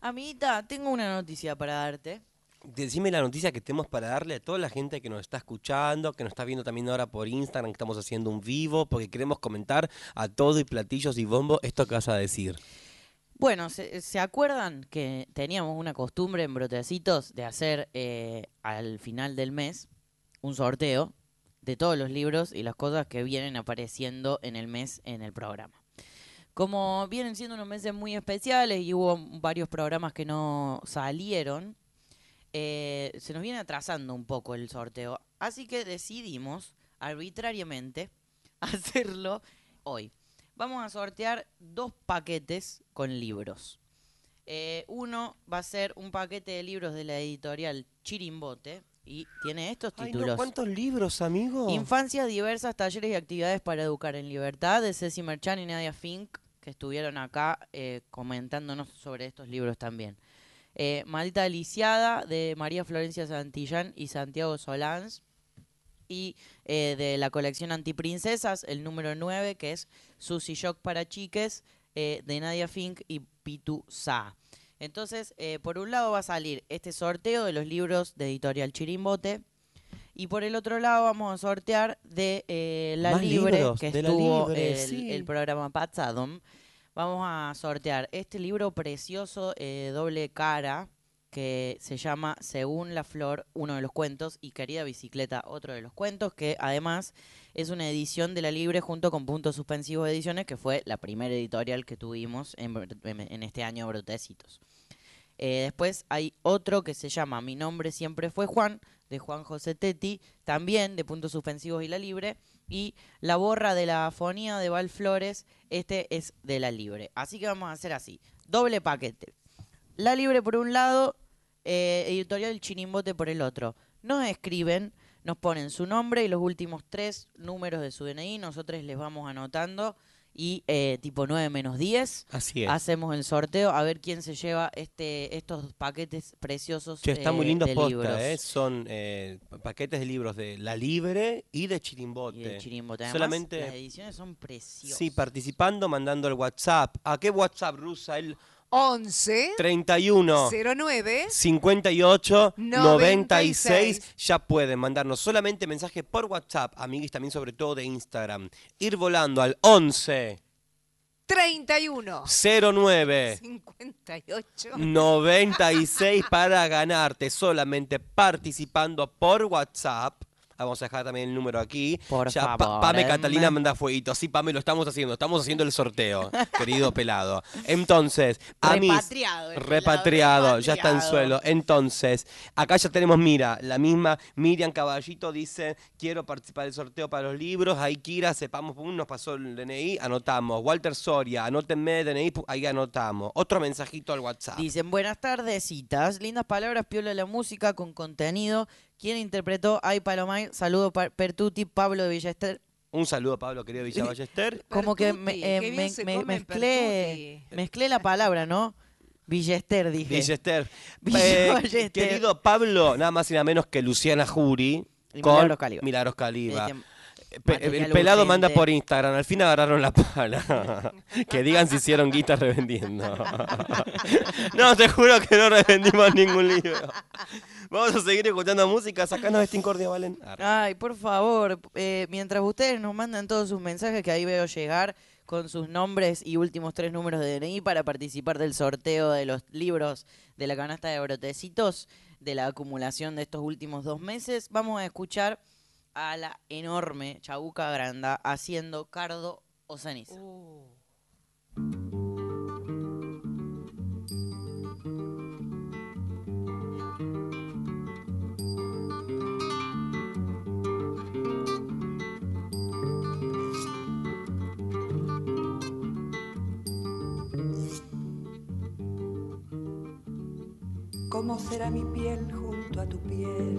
Amiguita, tengo una noticia para darte. Decime la noticia que tenemos para darle a toda la gente que nos está escuchando, que nos está viendo también ahora por Instagram, que estamos haciendo un vivo, porque queremos comentar a todo y platillos y bombo esto que vas a decir. Bueno, ¿se, se acuerdan que teníamos una costumbre en Brotecitos de hacer eh, al final del mes un sorteo de todos los libros y las cosas que vienen apareciendo en el mes en el programa? Como vienen siendo unos meses muy especiales y hubo varios programas que no salieron, eh, se nos viene atrasando un poco el sorteo. Así que decidimos arbitrariamente hacerlo hoy. Vamos a sortear dos paquetes con libros. Eh, uno va a ser un paquete de libros de la editorial Chirimbote y tiene estos Ay, no, títulos. ¿Cuántos libros, amigo? Infancia, diversas talleres y actividades para educar en libertad de Ceci Merchan y Nadia Fink, que estuvieron acá eh, comentándonos sobre estos libros también. Eh, Maldita de María Florencia Santillán y Santiago Solans. Y eh, de la colección Antiprincesas, el número 9, que es Susy Shock para chiques, eh, de Nadia Fink y Pitu Sa. Entonces, eh, por un lado va a salir este sorteo de los libros de Editorial Chirimbote. Y por el otro lado vamos a sortear de eh, La Más Libre, libros, que estuvo Libre, el, sí. el programa Patsadom. Vamos a sortear este libro precioso, eh, doble cara, que se llama Según la Flor, uno de los cuentos, y Querida Bicicleta, otro de los cuentos, que además es una edición de La Libre junto con Puntos Suspensivos Ediciones, que fue la primera editorial que tuvimos en, este año Brotecitos. Eh, después hay otro que se llama Mi nombre siempre fue Juan, de Juan José Tetti, también de Puntos Suspensivos y La Libre. Y La borra de la afonía de Val Flores, este es de La Libre. Así que vamos a hacer así, doble paquete. La Libre por un lado, eh, Editorial Chirimbote por el otro. Nos escriben, nos ponen su nombre y los últimos tres números de su DNI, nosotros les vamos anotando y eh, tipo 9 menos 10 Así es. hacemos el sorteo a ver quién se lleva este estos paquetes preciosos Che, está muy eh, lindo de posta, libros. ¿eh? Son eh, paquetes de libros de La Libre y de Chirimbote. Y de Chirimbote. Además, Solamente, las ediciones son preciosas. sí, participando, mandando el WhatsApp. ¿A qué WhatsApp, Rusa? El 11 31 09 58 96. 96. Ya pueden mandarnos solamente mensajes por WhatsApp, amiguis también sobre todo de Instagram. Ir volando al 11 31 09 58 96 para ganarte solamente participando por WhatsApp. Vamos a dejar también el número aquí. Por ya Pa- favor, Pame em. Catalina manda fueguito. Sí, Pame, lo estamos haciendo. Estamos haciendo el sorteo, querido pelado. Entonces, a mí. Repatriado, Repatriado, ya está en suelo. Entonces, acá ya tenemos, mira, la misma Miriam Caballito dice: Quiero participar del sorteo para los libros. Ahí Kira, sepamos, pum, nos pasó el DNI, anotamos. Walter Soria, anótenme DNI, ahí anotamos. Otro mensajito al WhatsApp. Dicen, buenas tardes, citas, lindas palabras, piola la música con contenido. ¿Quién interpretó Ay Palomay? Saludo pa- Pertuti, Pablo de Villester. Un saludo, Pablo, querido Villa Ballester. Como que me, eh, me- me- mezclé, mezclé la palabra, ¿no? Villester, dije. Villester. Villa Eh, Ballester. querido Pablo, nada más y nada menos que Luciana Jury. Y con Milagros Caliba. Milagros Caliba. Pe- material el pelado manda por Instagram, al fin agarraron la pala. que digan si hicieron guita revendiendo. no, te juro que no revendimos ningún libro. Vamos a seguir escuchando música, sacanos este incordia, Valen. Arre. Ay, por favor, eh, mientras ustedes nos mandan todos sus mensajes que ahí veo llegar con sus nombres y últimos tres números de DNI para participar del sorteo de los libros de la canasta de brotecitos de la acumulación de estos últimos dos meses, vamos a escuchar a la enorme Chabuca Granda haciendo cardo o ceniza. ¿Cómo será mi piel junto a tu piel?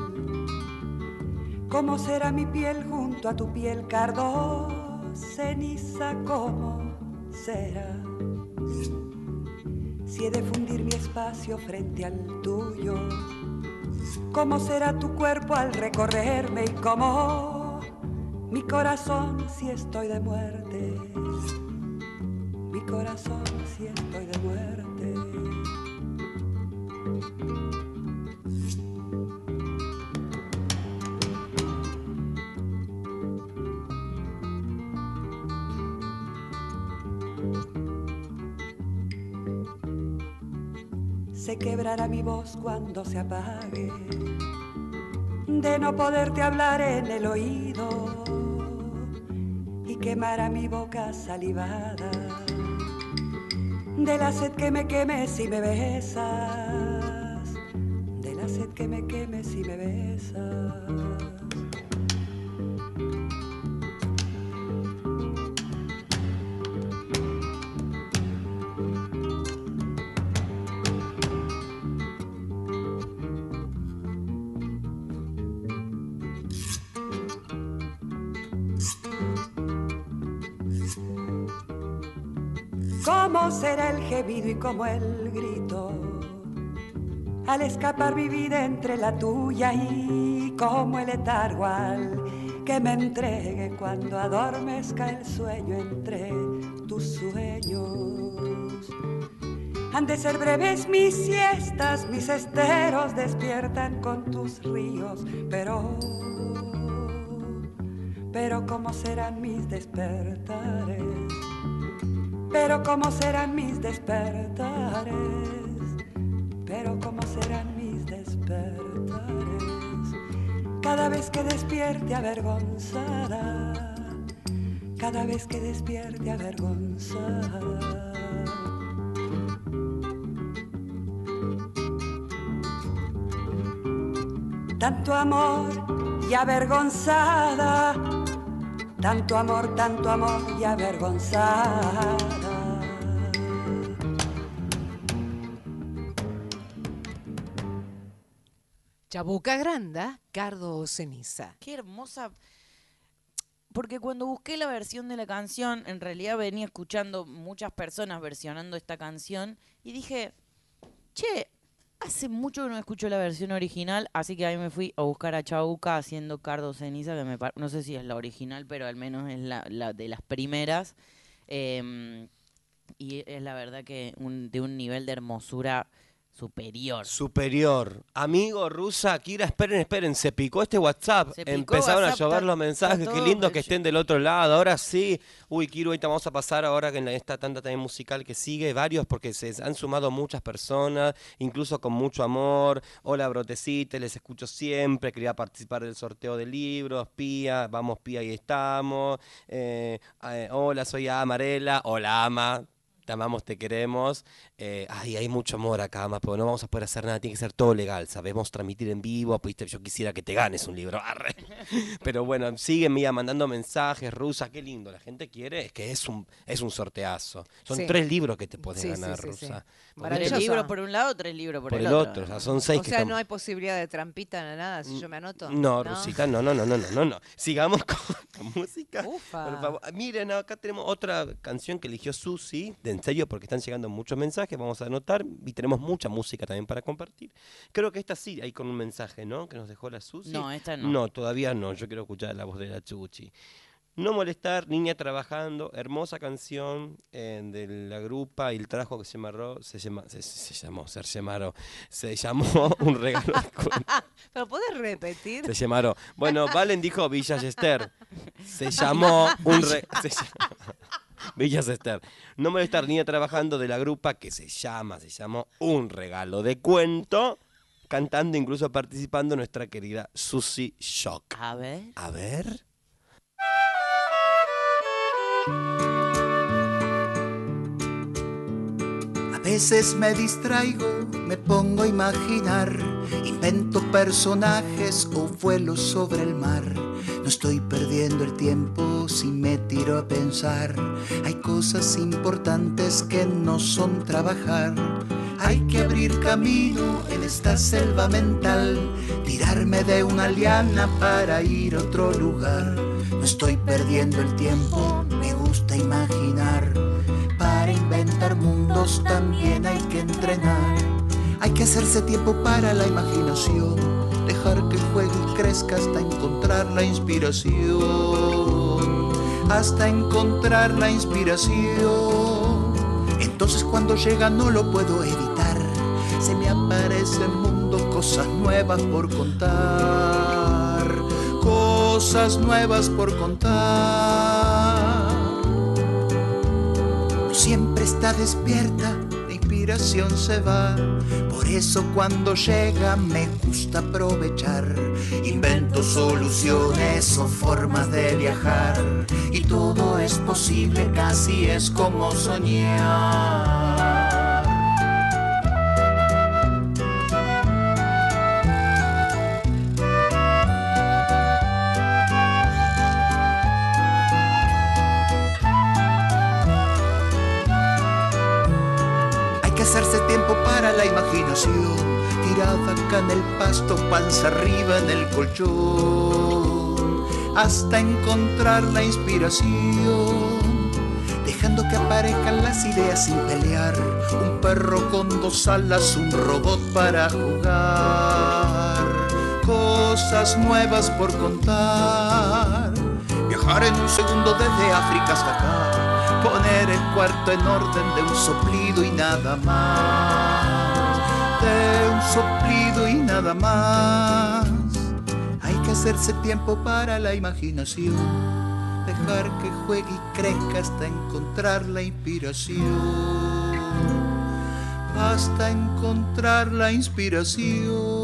¿Cómo será mi piel junto a tu piel, cardo ceniza? ¿Cómo será? si he de fundir mi espacio frente al tuyo. ¿Cómo será tu cuerpo al recorrerme y cómo mi corazón si estoy de muerte? Mi corazón si estoy de muerte. Se quebrará mi voz cuando se apague, de no poderte hablar en el oído y quemará mi boca salivada, de la sed que me queme si me besas, que me queme si me besas. ¿Cómo será el gemido y cómo el? Al escapar mi vida entre la tuya y como el letargo que me entregue cuando adormezca el sueño entre tus sueños. Han de ser breves mis siestas, mis esteros despiertan con tus ríos, pero, pero ¿cómo serán mis despertares? Pero cómo serán mis despertares, pero cómo serán mis despertares. Cada vez que despierte avergonzada, cada vez que despierte avergonzada. Tanto amor y avergonzada, tanto amor, tanto amor y avergonzada. Chabuca Granda, Cardo o Ceniza. Qué hermosa. Porque cuando busqué la versión de la canción, en realidad venía escuchando muchas personas versionando esta canción y dije, che, hace mucho que no escucho la versión original, así que ahí me fui a buscar a Chabuca haciendo Cardo Ceniza, que me no sé si es la original, pero al menos es la, de las primeras. Em, y es la verdad que de un nivel de hermosura superior. Superior. Amigo rusa, Kira, esperen, esperen, se picó este WhatsApp. Picó Empezaron WhatsApp, a llover los mensajes, qué lindo que estén del otro lado. Ahora sí. Uy, Kiro, ahorita vamos a pasar ahora que en esta tanda también musical que sigue, varios, porque se han sumado muchas personas, incluso con mucho amor. Hola, Brotecite, les escucho siempre, quería participar del sorteo de libros. Pía, vamos Pía, ahí estamos. Eh, eh, hola, soy Amarela. Hola, Ama. Te amamos, te queremos. Eh, ay, hay mucho amor acá, Ama, pero no vamos a poder hacer nada, tiene que ser todo legal. Sabemos transmitir en vivo, viste, yo quisiera que te ganes un libro. arre. Pero bueno, siguen mira, mandando mensajes, rusa, qué lindo. La gente quiere, es que es un, es un sorteazo. Son Sí. tres libros que te puedes Sí, ganar, sí, sí. rusa. Porque Tres libros por un lado, tres libros por, Por el, el otro. otro, o sea, son seis O que sea, están- no hay posibilidad de trampita ni nada si yo me anoto. No, Rusita, no, no, no, no, no, no, no. Sigamos con la música. Ufa. Por favor. Miren, acá tenemos otra canción que eligió Susi, de en serio, porque están llegando muchos mensajes, vamos a anotar, y tenemos mucha música también para compartir. Creo que esta sí, ahí con un mensaje, ¿no? Que nos dejó la Susi. No, esta no. No, todavía no, yo quiero escuchar la voz de la Chuchi. No molestar, niña trabajando, hermosa canción eh, de la grupa y el trabajo que se llamó, se, llama, se, se llamó, se llamó, se llamó Un regalo Pero puedes repetir. se llamaron. Bueno, Valen dijo Villa Yester. Se llamó un re- se llama- Villa Yester. No molestar niña trabajando de la grupa que se llama, se llamó Un regalo de cuento. Cantando, incluso participando nuestra querida Susie Shock. A ver. A ver. Veces me distraigo, me pongo a imaginar, invento personajes o vuelo sobre el mar. No estoy perdiendo el tiempo si me tiro a pensar. Hay cosas importantes que no son trabajar. Hay que abrir camino en esta selva mental, tirarme de una liana para ir a otro lugar. No estoy perdiendo el tiempo, me gusta imaginar. Para inventar mundos también hay que entrenar. Hay que hacerse tiempo para la imaginación, dejar que juegue y crezca hasta encontrar la inspiración. Hasta encontrar la inspiración. Entonces cuando llega no lo puedo evitar. Se me aparece el mundo, cosas nuevas por contar. Cosas nuevas por contar. Está despierta, la inspiración se va. Por eso cuando llega me gusta aprovechar. Invento soluciones o formas de viajar. Y todo es posible, casi es como soñar. Pasto, panza arriba en el colchón, hasta encontrar la inspiración, dejando que aparezcan las ideas sin pelear, un perro con dos alas, un robot para jugar, cosas nuevas por contar, viajar en un segundo desde África hasta acá poner el cuarto en orden de un soplido y nada más. Soplido y nada más. Hay que hacerse tiempo para la imaginación. Dejar que juegue y crezca hasta encontrar la inspiración. Hasta encontrar la inspiración.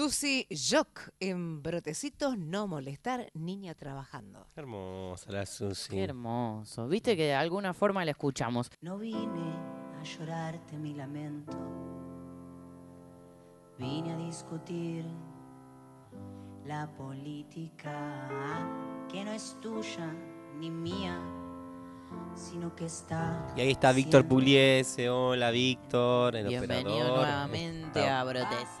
Susi Jock en Brotecitos No Molestar, niña trabajando. Hermosa la Susi. Qué hermoso. Viste que de alguna forma la escuchamos. No vine a llorarte mi lamento, vine a discutir la política que no es tuya ni mía, sino que está. Y ahí está Víctor Pugliese. Hola, Víctor, el Bienvenido operador. nuevamente a.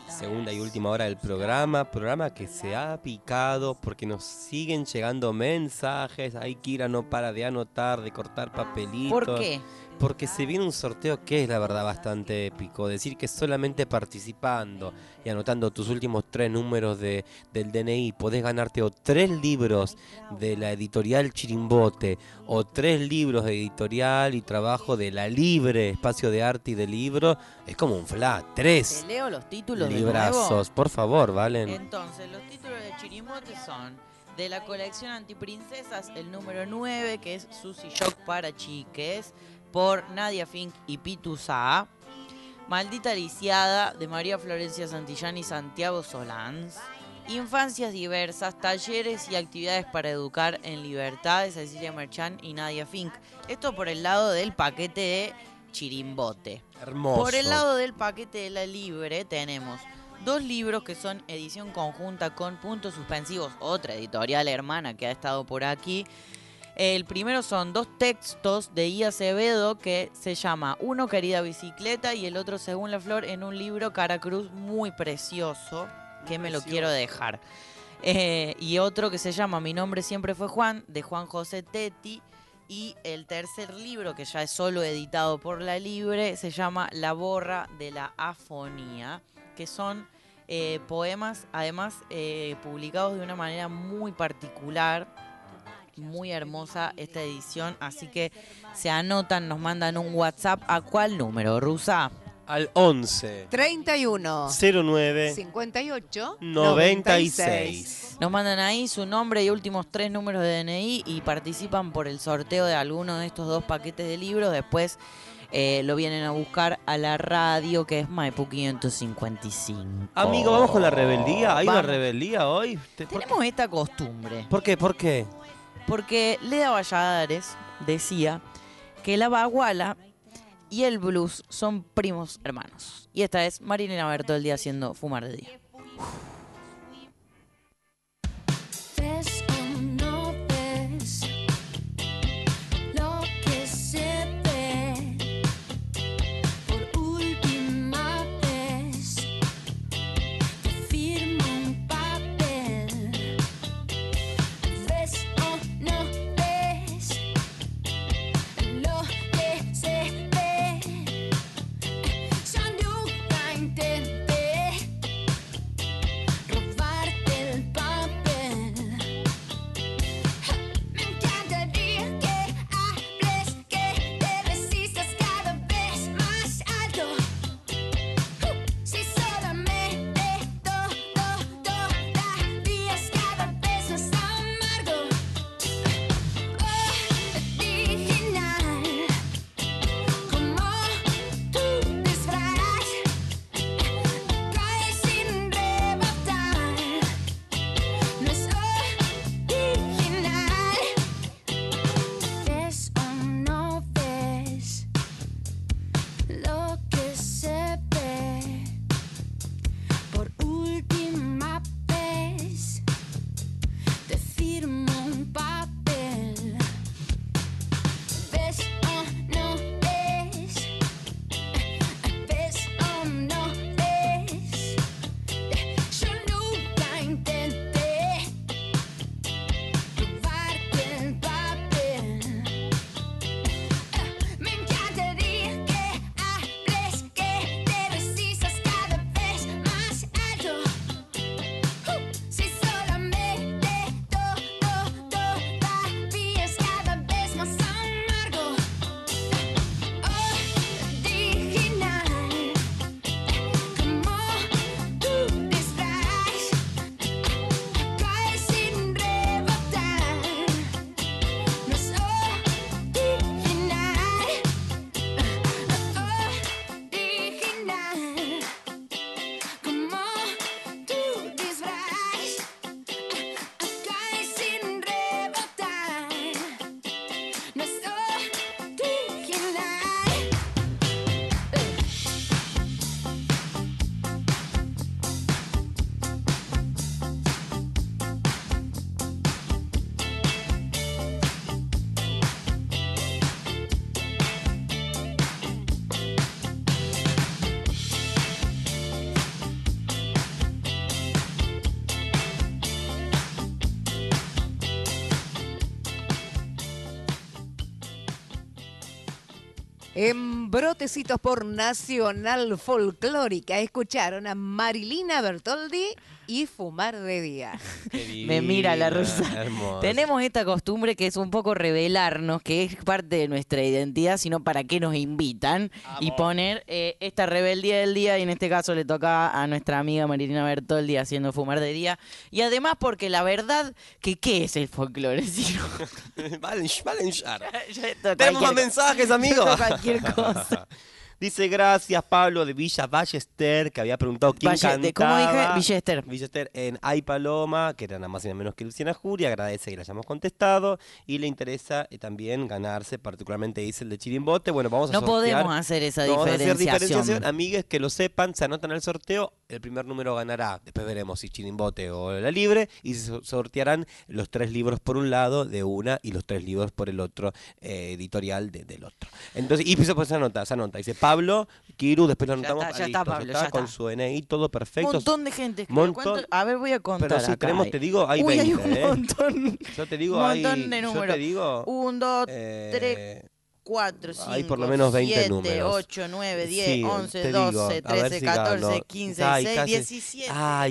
Segunda y última hora del programa. Programa que se ha picado porque nos siguen llegando mensajes. Ahí Kira no para de anotar, de cortar papelitos. ¿Por qué? Porque se viene un sorteo que es la verdad bastante épico. Decir que solamente participando y anotando tus últimos tres números de, del DNI podés ganarte o tres libros de la editorial Chirimbote o tres libros de editorial y trabajo de la Libre, Espacio de Arte y de Libro. Es como un flat. Tres Te leo los títulos de nuevo. librazos. Por favor, Valen. Entonces, los títulos de Chirimote son de la colección Antiprincesas, el número 9, que es Susy Shock para chiques, por Nadia Fink y Pitu Saa. Maldita Lisiada, de María Florencia Santillán y Santiago Solans. Infancias diversas, talleres y actividades para educar en libertad de Cecilia Merchán y Nadia Fink. Esto por el lado del paquete de Chirimbote. Hermoso. Por el lado del paquete de la libre tenemos dos libros que son edición conjunta con puntos suspensivos, otra editorial hermana que ha estado por aquí. El primero son dos textos de I. Acevedo que se llama Uno Querida Bicicleta y el otro Según la Flor en un libro Caracruz muy precioso que me lo quiero dejar. Eh, y otro que se llama Mi nombre siempre fue Juan de Juan José Tetti. Y el tercer libro, que ya es solo editado por La Libre, se llama La Borra de la Afonía, que son eh, poemas, además eh, publicados de una manera muy particular, muy hermosa esta edición. Así que se anotan, nos mandan un WhatsApp. ¿A cuál número, Rusa? Al 11 31 09 58 96. Nos mandan ahí su nombre y últimos tres números de DNI y participan por el sorteo de alguno de estos dos paquetes de libros. Después eh, lo vienen a buscar a la radio que es Maipú 555. Amigo, vamos con la rebeldía. ¿Hay una rebeldía hoy? Te- ¿Por, Tenemos esta costumbre. por qué? ¿Por qué? Porque Leda Valladares decía que la baguala y el blues son primos hermanos. Y esta es Marilena Bertoldi haciendo Fumar de Día. ¿Ves Por Nacional Folclórica. Escucharon a Marilina Bertoldi y Fumar de Día. Me mira la rusa. Tenemos esta costumbre que es un poco revelarnos, que es parte de nuestra identidad, sino para qué nos invitan y poner eh, esta rebeldía del día. Y en este caso le toca a nuestra amiga Marilina Bertoldi haciendo fumar de día. Y además porque la verdad, que ¿qué es el folclore? Si no- Valen, valen shar. esto Tenemos más mensajes, amigos. cualquier cosa. Dice gracias Pablo de Villa Ballester, que había preguntado quién Valle- ¿cómo dije? Villester. Villester en Ay Paloma, que era nada más y nada menos que Luciana Juria. Agradece que le hayamos contestado y le interesa eh, también ganarse, particularmente dice el de Chirimbote. Bueno, vamos a No sortear. podemos hacer esa No, vamos a hacer diferenciación. diferenciación. Amigues que lo sepan, se anotan al sorteo. El primer número ganará. Después veremos si Chirimbote o la libre. Y se so- sortearán los tres libros por un lado de una y los tres libros por el otro eh, editorial de- del otro. Entonces, y pues se anota, se anota. Dice Pablo, Kiru, después lo Ya anotamos. está, ya está, Pablo, ya con está. su DNI, todo perfecto. montón de gente. Montón. A ver, voy a contar Pero si acá. tenemos, te digo, hay Uy, 20. hay un ¿eh? montón. Yo te digo, un hay. montón de Yo números. te digo. Un, dos, eh, tres, cuatro, cinco, hay por lo menos 20 siete, números. ocho, nueve, diez, Sí, once, te digo, doce, a ver trece, si catorce, gano. quince, Ay, dieciséis,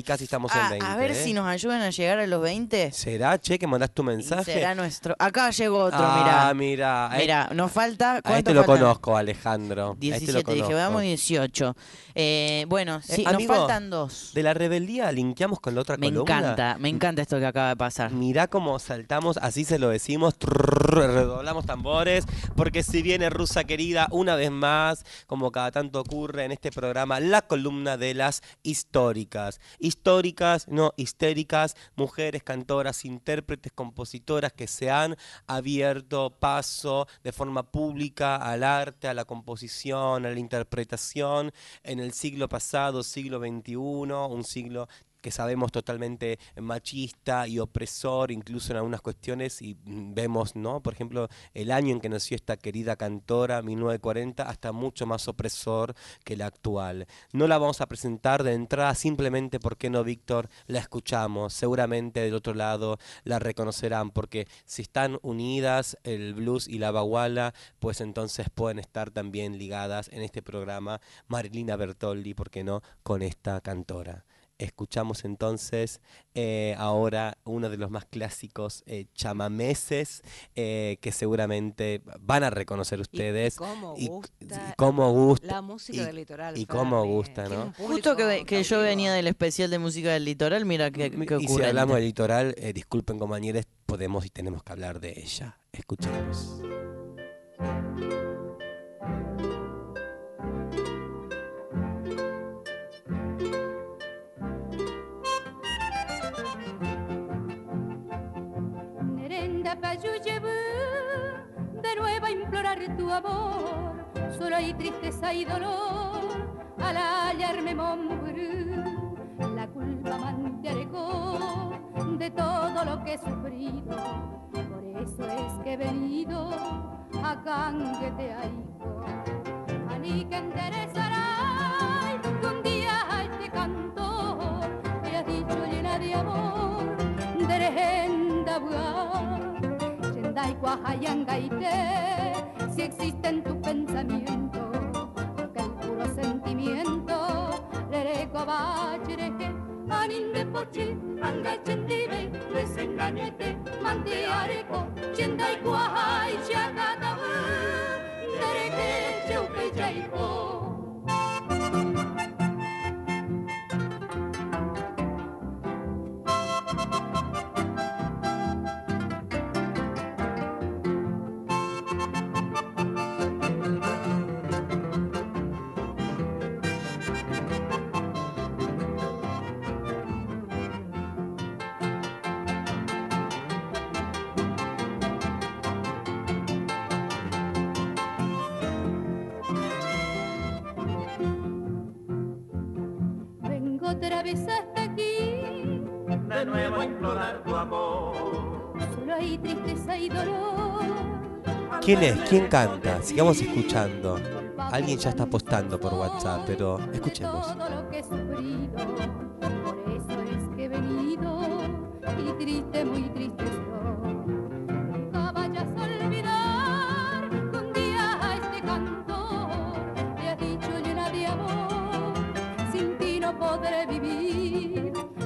casi- estamos en Ah, 20. a ver ¿eh? si nos ayudan a llegar a los 20. ¿Será, che, que mandaste tu mensaje? Será nuestro. Acá llegó otro, Ah, mirá. mira. Mira, nos falta. A ¿Cuánto este lo conozco, Alejandro. A este lo 17, dije, veamos 18. Eh, bueno, sí, nos faltan dos. De la rebeldía linkeamos con la otra Me columna. encanta, me encanta esto que acaba de pasar. Mirá cómo saltamos, así se lo decimos, redoblamos tambores, porque si viene Rusa querida, una vez más, como cada tanto ocurre en este programa, la columna de las históricas. Históricas, no histéricas, mujeres, cantoras, intérpretes, compositoras que se han abierto paso de forma pública al arte, a la composición, a la interpretación en el siglo pasado, siglo XXI, un siglo que sabemos totalmente machista y opresor, incluso en algunas cuestiones, y mm, vemos, ¿no? Por ejemplo, el año en que nació esta querida cantora, 1940, hasta mucho más opresor que la actual. No la vamos a presentar de entrada simplemente porque no, Víctor, la escuchamos. Seguramente del otro lado la reconocerán, porque si están unidas el blues y la baguala, pues entonces pueden estar también ligadas en este programa Marilina Bertoldi, ¿por qué no?, con esta cantora. Escuchamos entonces eh, ahora uno de los más clásicos eh, chamameses eh, que seguramente van a reconocer ustedes. cómo Y- gusta y cómo gusta. la música y- del litoral, Y cómo gusta, ¿no? Justo que, que yo venía del especial de música del litoral, mira qué, qué Y si hablamos del litoral, eh, disculpen compañeros, podemos y tenemos que hablar de ella. Escuchemos. Nerenda Payuyebu, de nuevo a implorar tu amor. Solo hay tristeza y dolor al hallarme Montbrú. La culpa mantearé de todo lo que he sufrido. Por eso es que he venido a cangueteaico. Ani que interesará que un día a este cantor me has dicho llena de amor derejenda Yendai Guajayangaite, si existe en tu pensamiento que el puro sentimiento. Lereko bachireje Aninde pochi, anga chendibe, desengañete, manteareko, chendai guajai, chakatabu, dereje, cheupe, otra vez hasta aquí, de nuevo a implorar tu amor. solo hay tristeza y dolor. ¿Quién es? ¿Quién canta? Sigamos escuchando. Alguien ya está apostando por WhatsApp, pero escuchemos. todo lo que he sufrido. Por eso es que he venido y triste, muy triste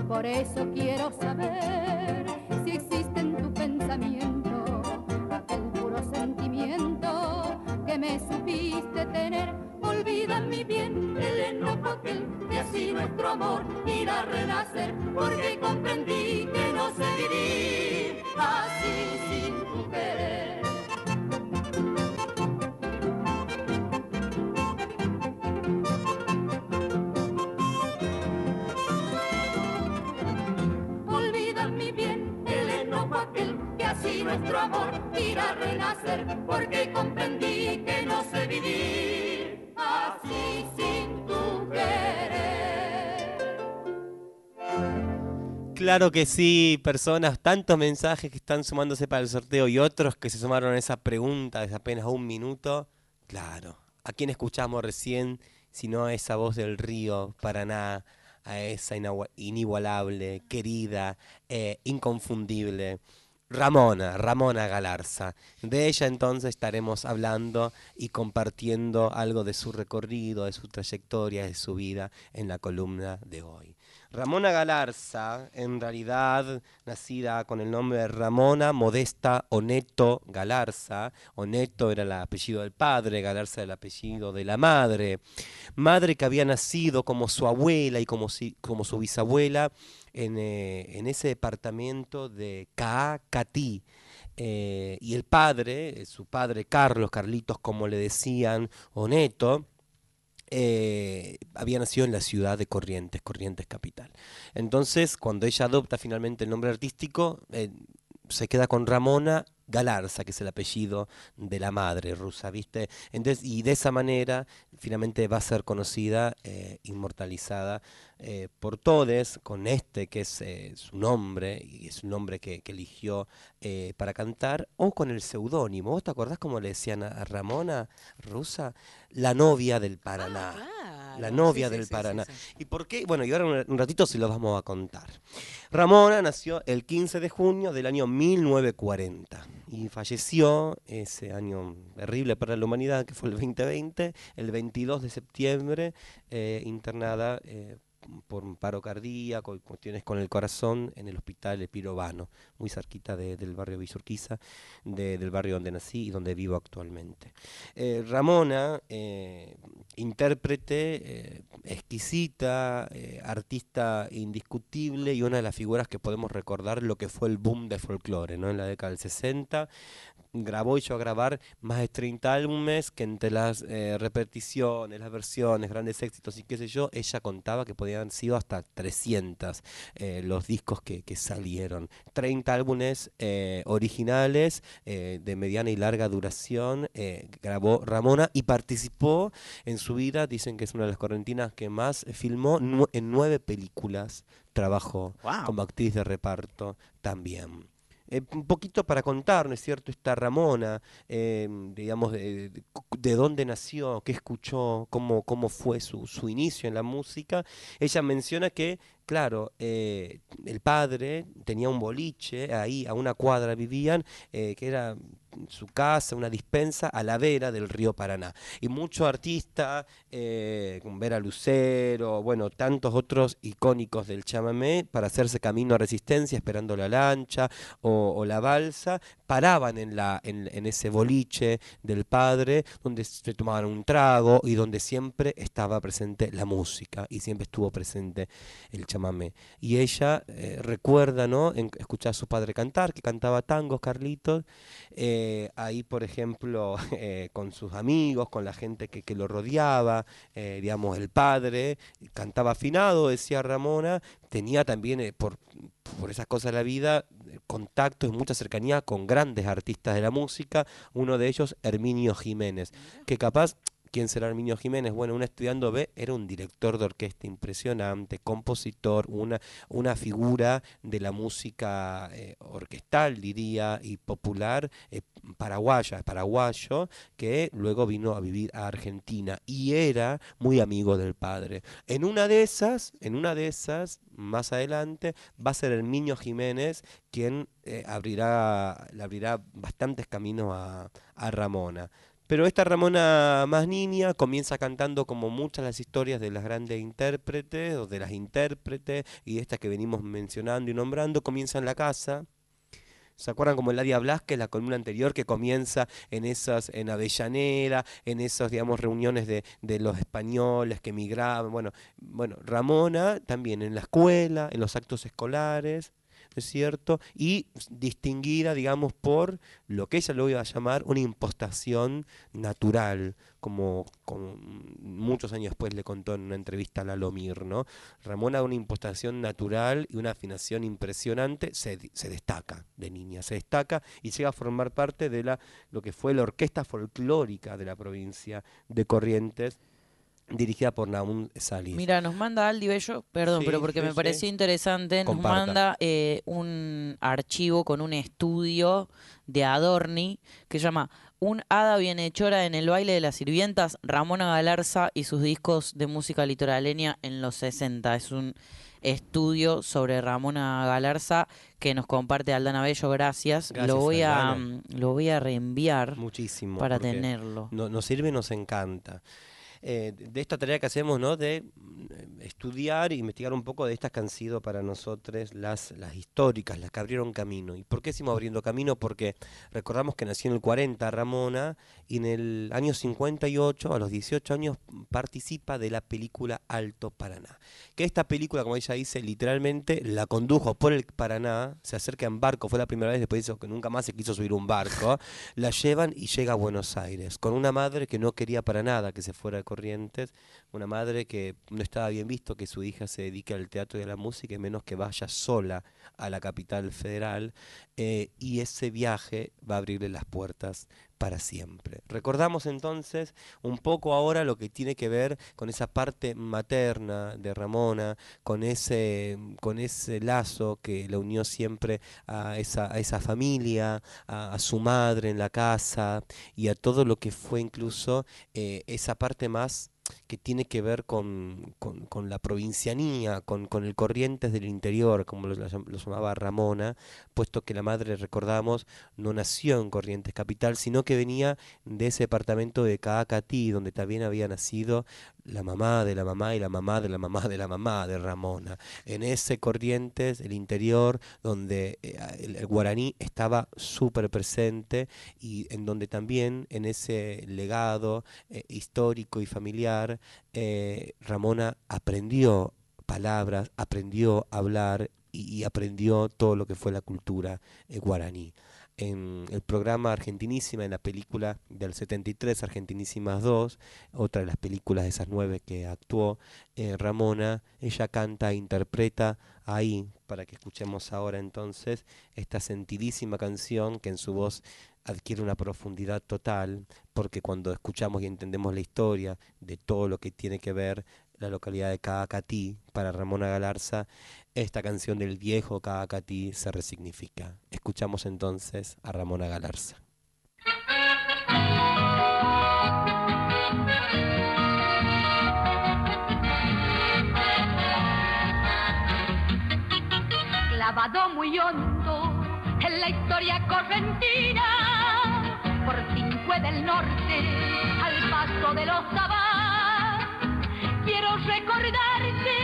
Por eso quiero saber si existe en tu pensamiento aquel puro sentimiento que me supiste tener. Olvida mi bien el enojo aquel que así nuestro amor irá a renacer, porque comprendí que no sé vivir así nuestro amor irá a renacer, porque comprendí que no sé vivir así sin tu querer. Claro que sí, personas, tantos mensajes que están sumándose para el sorteo y otros que se sumaron a esa pregunta desde apenas un minuto. Claro, ¿a quién escuchamos recién? Sino a esa voz del río Paraná, a esa inigualable, querida, eh, inconfundible. Ramona, Ramona Galarza. De ella entonces estaremos hablando y compartiendo algo de su recorrido, de su trayectoria, de su vida en la columna de hoy. Ramona Galarza, en realidad nacida con el nombre de Ramona Modesta Oneto Galarza. Oneto era el apellido del padre, Galarza el apellido de la madre. Madre que había nacido como su abuela y como, como su bisabuela en, eh, en ese departamento de Caacatí. Eh, y el padre, eh, su padre Carlos, Carlitos como le decían, Oneto, eh, había nacido en la ciudad de Corrientes, Corrientes capital. Entonces, cuando ella adopta finalmente el nombre artístico, se queda con Ramona Galarza, que es el apellido de la madre rusa, ¿viste? Entonces, y de esa manera, finalmente va a ser conocida, eh, inmortalizada eh, por todos, con este que es eh, su nombre, y es un nombre que, que eligió para cantar, o con el seudónimo. ¿Vos te acordás cómo le decían a, Ramona rusa? La novia del Paraná. La novia sí, del sí, Paraná. sí. ¿Y por qué? Bueno, y ahora un- un ratito se los vamos a contar. Ramona nació el 15 de junio del año 1940 y falleció ese año terrible para la humanidad, que fue el 2020, el 22 de septiembre, eh, internada eh, por paro cardíaco y cuestiones con el corazón en el hospital Epirovano, muy cerquita de- del barrio Villurquiza, de- del barrio donde nací y donde vivo actualmente. Eh, Ramona, eh, intérprete eh, exquisita, artista indiscutible y una de las figuras que podemos recordar lo que fue el boom del folclore ¿no? en la década del 60. Grabó y llegó a grabar más de 30 álbumes que entre las repeticiones, las versiones, grandes éxitos y qué sé yo, ella contaba que podían sido hasta 300 eh, los discos que, que salieron. 30 álbumes eh, originales eh, de mediana y larga duración eh, grabó Ramona y participó en su vida, dicen que es una de las correntinas que más filmó en nueve películas, trabajó como actriz de reparto también. Eh, un poquito para contar, ¿no es cierto? Esta Ramona, eh, digamos, de, de- de dónde nació, qué escuchó, cómo, cómo fue su, su inicio en la música. Ella menciona que, claro, eh, el padre tenía un boliche, ahí a una cuadra vivían, que era su casa, una dispensa a la vera del río Paraná. Y muchos artistas, eh, como Vera Lucero, bueno, tantos otros icónicos del chamamé, para hacerse camino a resistencia, esperando la lancha o, la balsa, paraban en, la, en, en ese boliche del padre, donde se tomaban un trago y donde siempre estaba presente la música y siempre estuvo presente el chamamé. Y ella eh, recuerda, ¿no? En, escuchar a su padre cantar, que cantaba tangos, Carlitos, eh, ahí, por ejemplo, eh, con sus amigos, con la gente que, que lo rodeaba, eh, digamos, el padre cantaba afinado, decía Ramona, tenía también, eh, por, por esas cosas de la vida, eh, contactos y mucha cercanía con grandes artistas de la música, uno de ellos, Herminio Jiménez, que capaz... ¿Quién será Herminio Jiménez? Bueno, un estudiando B era un director de orquesta impresionante, compositor, una, una figura de la música eh, orquestal, diría, y popular, eh, paraguaya, paraguayo, que luego vino a vivir a Argentina y era muy amigo del padre. En una de esas, en una de esas, más adelante, va a ser Herminio Jiménez quien eh, abrirá, le abrirá bastantes caminos a, a Ramona. Pero esta Ramona más niña comienza cantando como muchas las historias de las grandes intérpretes o de las intérpretes y estas que venimos mencionando y nombrando, comienza en la casa. ¿Se acuerdan como Ladia Blasquez, la columna anterior que comienza en esas, en Avellaneda, en esas, digamos, reuniones de, de los españoles que emigraban? Bueno, bueno, Ramona también en la escuela, en los actos escolares, ¿no es cierto? Y distinguida, digamos, por lo que ella lo iba a llamar una impostación natural, como, como muchos años después le contó en una entrevista a Lalomir, ¿no? Ramona una impostación natural y una afinación impresionante, se, se destaca de niña, se destaca y llega a formar parte de la, lo que fue la orquesta folclórica de la provincia de Corrientes, dirigida por Naum Salis. Mira, nos manda Aldi Bello, perdón, Sí, pero porque sí, me sí. pareció interesante, nos Comparta. manda eh, un archivo con un estudio de Adorni que se llama Un hada bienhechora en el baile de las sirvientas, Ramona Galarza y sus discos de música litoraleña en los 60. Es un estudio sobre Ramona Galarza que nos comparte Aldana Bello, gracias. Gracias, lo voy a Aldana. lo voy a reenviar Muchísimo. para tenerlo. no- nos sirve, nos encanta. Eh, de esta tarea que hacemos, ¿no? De mm, estudiar e investigar un poco de estas que han sido para nosotros las, las históricas, las que abrieron camino. ¿Y por qué decimos abriendo camino? Porque recordamos que nació en el 40 Ramona y en el año 58, a los 18 años, participa de la película Alto Paraná. Que esta película, como ella dice, literalmente la condujo por el Paraná, se acerca en barco, fue la primera vez, después dijo que nunca más se quiso subir un barco, la llevan y llega a Buenos Aires, con una madre que no quería para nada que se fuera de Corrientes, una madre que no estaba bien visto que su hija se dedique al teatro y a la música, y menos que vaya sola a la capital federal, eh, y ese viaje va a abrirle las puertas para siempre. Recordamos entonces un poco ahora lo que tiene que ver con esa parte materna de Ramona, con ese, con ese lazo que la unió siempre a esa, a esa familia, a, su madre en la casa y a todo lo que fue incluso eh, esa parte más que tiene que ver con, con- con la provincianía, con, con el Corrientes del interior, como lo, lo llamaba Ramona, puesto que la madre, recordamos, no nació en Corrientes Capital, sino que venía de ese departamento de Caacatí, donde también había nacido la mamá de la mamá y la mamá de la mamá de la mamá de Ramona. En ese Corrientes, el interior, donde eh, el, el guaraní estaba súper presente y en donde también en ese legado eh, histórico y familiar, eh, Ramona aprendió palabras, aprendió a hablar y, aprendió todo lo que fue la cultura eh, guaraní. En el programa Argentinísima, en la película del 73, Argentinísimas 2, otra de las películas de esas nueve que actuó, eh, Ramona, ella canta e interpreta ahí, para que escuchemos ahora entonces, esta sentidísima canción que en su voz adquiere una profundidad total, porque cuando escuchamos y entendemos la historia de todo lo que tiene que ver la localidad de Caacatí para Ramona Galarza, esta canción del viejo Caacatí se resignifica. Escuchamos entonces a Ramona Galarza. clavado muy hondo en la historia correntina, por Cinque del Norte, al paso de los Sabás. Quiero recordarte,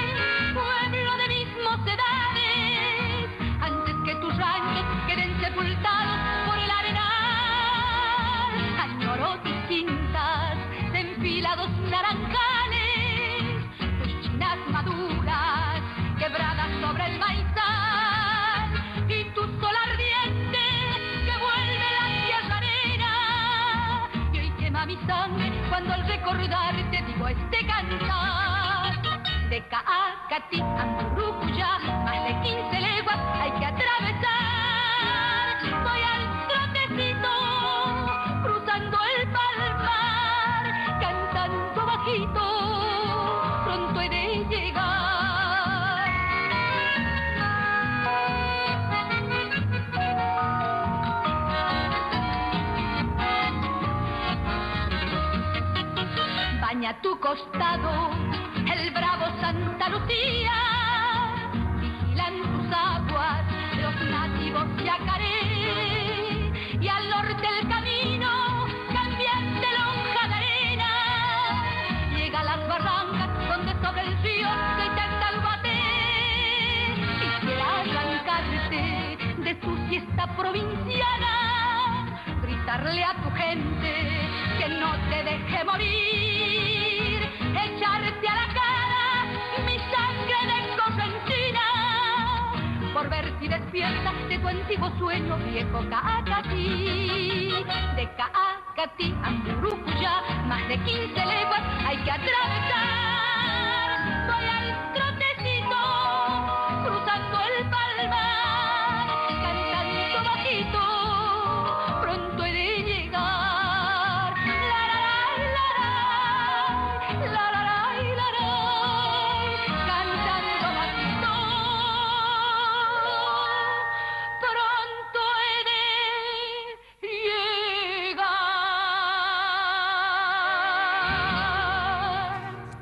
recordarte digo este cantar. De Caacatí a Murucuyá más de 15 leguas hay que atravesar A tu costado, el bravo Santa Lucía, vigilan tus aguas, los nativos yacaré, y al norte el camino, cambiante lonja de arena, llega a las barrancas donde sobre el río se intenta el bate, quisiera arrancarte de tu fiesta provinciana, gritarle a tu gente que no te deje morir echarte a la cara mi sangre de correntina, por ver si despiertas de tu antiguo sueño viejo Caacatí, de Caacatí a Murucuya, más de 15 leguas hay que atravesar,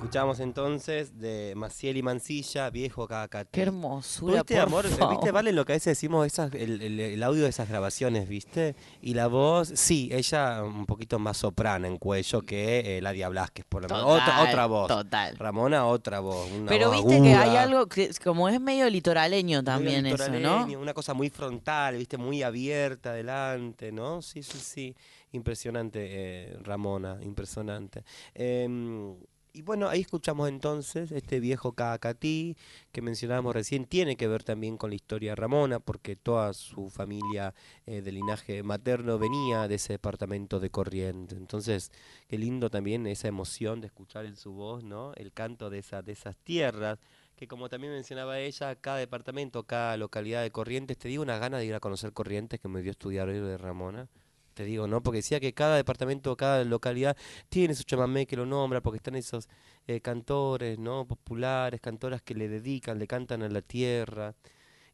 Escuchamos entonces de Maciel y Mancilla, Viejo Cacatí. Qué hermosura, ¿Viste, por amor? favor. ¿Viste, Vale, lo que a veces decimos, esas, el, el- el audio de esas grabaciones, ¿viste? Y la voz, sí, ella un poquito más soprana en cuello que eh, Ladia Blasquez, por lo menos. Otra, otra voz. total. Ramona, otra voz. una Pero voz viste que hay algo que como es medio litoraleño Medio también eso, ¿no? litoraleño, Una cosa muy frontal, viste, muy abierta adelante, ¿no? Sí, sí, sí. Impresionante, eh, Ramona, impresionante. Em, y bueno, ahí escuchamos entonces este viejo Cacatí que mencionábamos recién, tiene que ver también con la historia de Ramona, porque toda su familia eh, de linaje materno venía de ese departamento de Corrientes. Entonces, qué lindo también esa emoción de escuchar en su voz, ¿no? El canto de, esa, de esas tierras que como también mencionaba ella, cada departamento, cada localidad de Corrientes, te digo una gana de ir a conocer Corrientes que me dio estudiar hoy de Ramona. Te digo, ¿no? Porque decía que cada departamento, cada localidad tiene su chamamé que lo nombra, porque están esos eh, cantores, ¿no? Populares, cantoras que le dedican, le cantan a la tierra.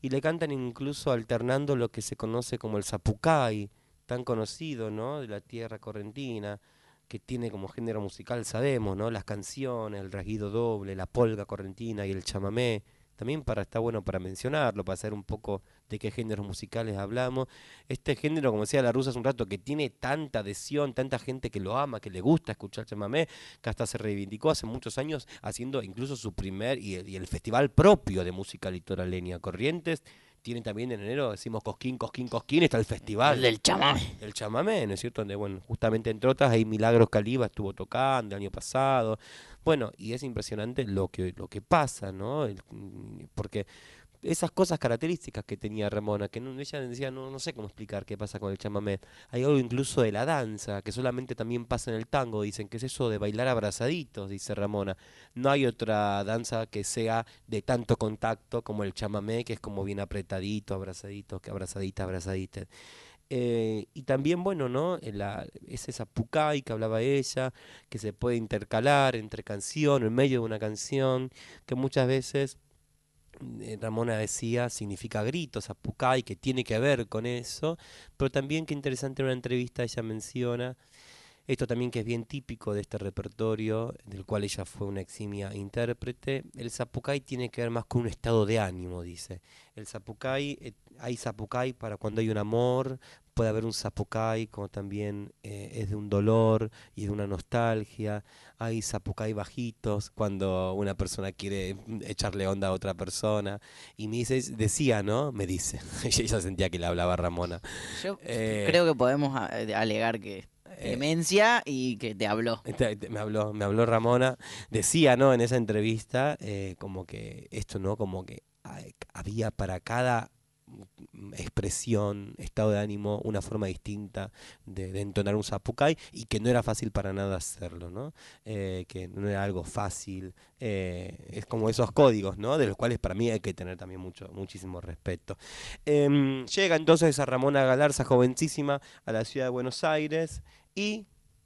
Y le cantan incluso alternando lo que se conoce como el zapucay, tan conocido, ¿no? De la tierra correntina que tiene como género musical, sabemos, ¿no? Las canciones, el rasguido doble, la polga correntina y el chamamé. También para está bueno para mencionarlo, para saber un poco de qué géneros musicales hablamos. Este género, como decía la rusa hace un rato, que tiene tanta adhesión, tanta gente que lo ama, que le gusta escuchar chamamé, que hasta se reivindicó hace muchos años haciendo incluso su primer y el, festival propio de música litoraleña. Corrientes tiene también en enero, decimos Cosquín, Cosquín, Cosquín, está el festival. El del chamamé. El chamamé, ¿no es cierto? Donde, bueno, justamente entre otras, ahí Milagros Caliba estuvo tocando el año pasado. Bueno, y es impresionante lo que, lo que pasa, ¿no? El- porque esas cosas características que tenía Ramona, que no- ella decía, no, no sé cómo explicar qué pasa con el chamamé. Hay algo incluso de la danza, que solamente también pasa en el tango, dicen que es eso de bailar abrazaditos, dice Ramona. No hay otra danza que sea de tanto contacto como el chamamé, que es como bien apretadito, abrazadito, que abrazadita, abrazadita. Eh, y también, bueno, ¿no? Es esa pucay que hablaba ella, que se puede intercalar entre canción, en medio de una canción, que muchas veces Ramona decía, significa gritos, apucay, que tiene que ver con eso, pero también que interesante en una entrevista ella menciona esto también que es bien típico de este repertorio, del cual ella fue una eximia intérprete. El zapucay tiene que ver más con un estado de ánimo, dice. El zapucay, eh, hay zapucay para cuando hay un amor, puede haber un zapucay como también eh, es de un dolor y de una nostalgia. Hay zapucay bajitos cuando una persona quiere echarle onda a otra persona. Y me dice, decía, ¿no? Me dice. ella sentía que le hablaba Ramona. Yo Eh, creo que podemos a- alegar que demencia y que te habló. Me habló, me habló Ramona, decía, ¿no? En esa entrevista, eh, como que esto, ¿no? Como que hay- había para cada expresión, estado de ánimo, una forma distinta de, entonar un zapucay y que no era fácil para nada hacerlo, ¿no? Eh, que no era algo fácil, eh, es como esos códigos, ¿no? De los cuales para mí hay que tener también mucho, muchísimo respeto. Em, llega entonces a Ramona Galarza, jovencísima, a la ciudad de Buenos Aires y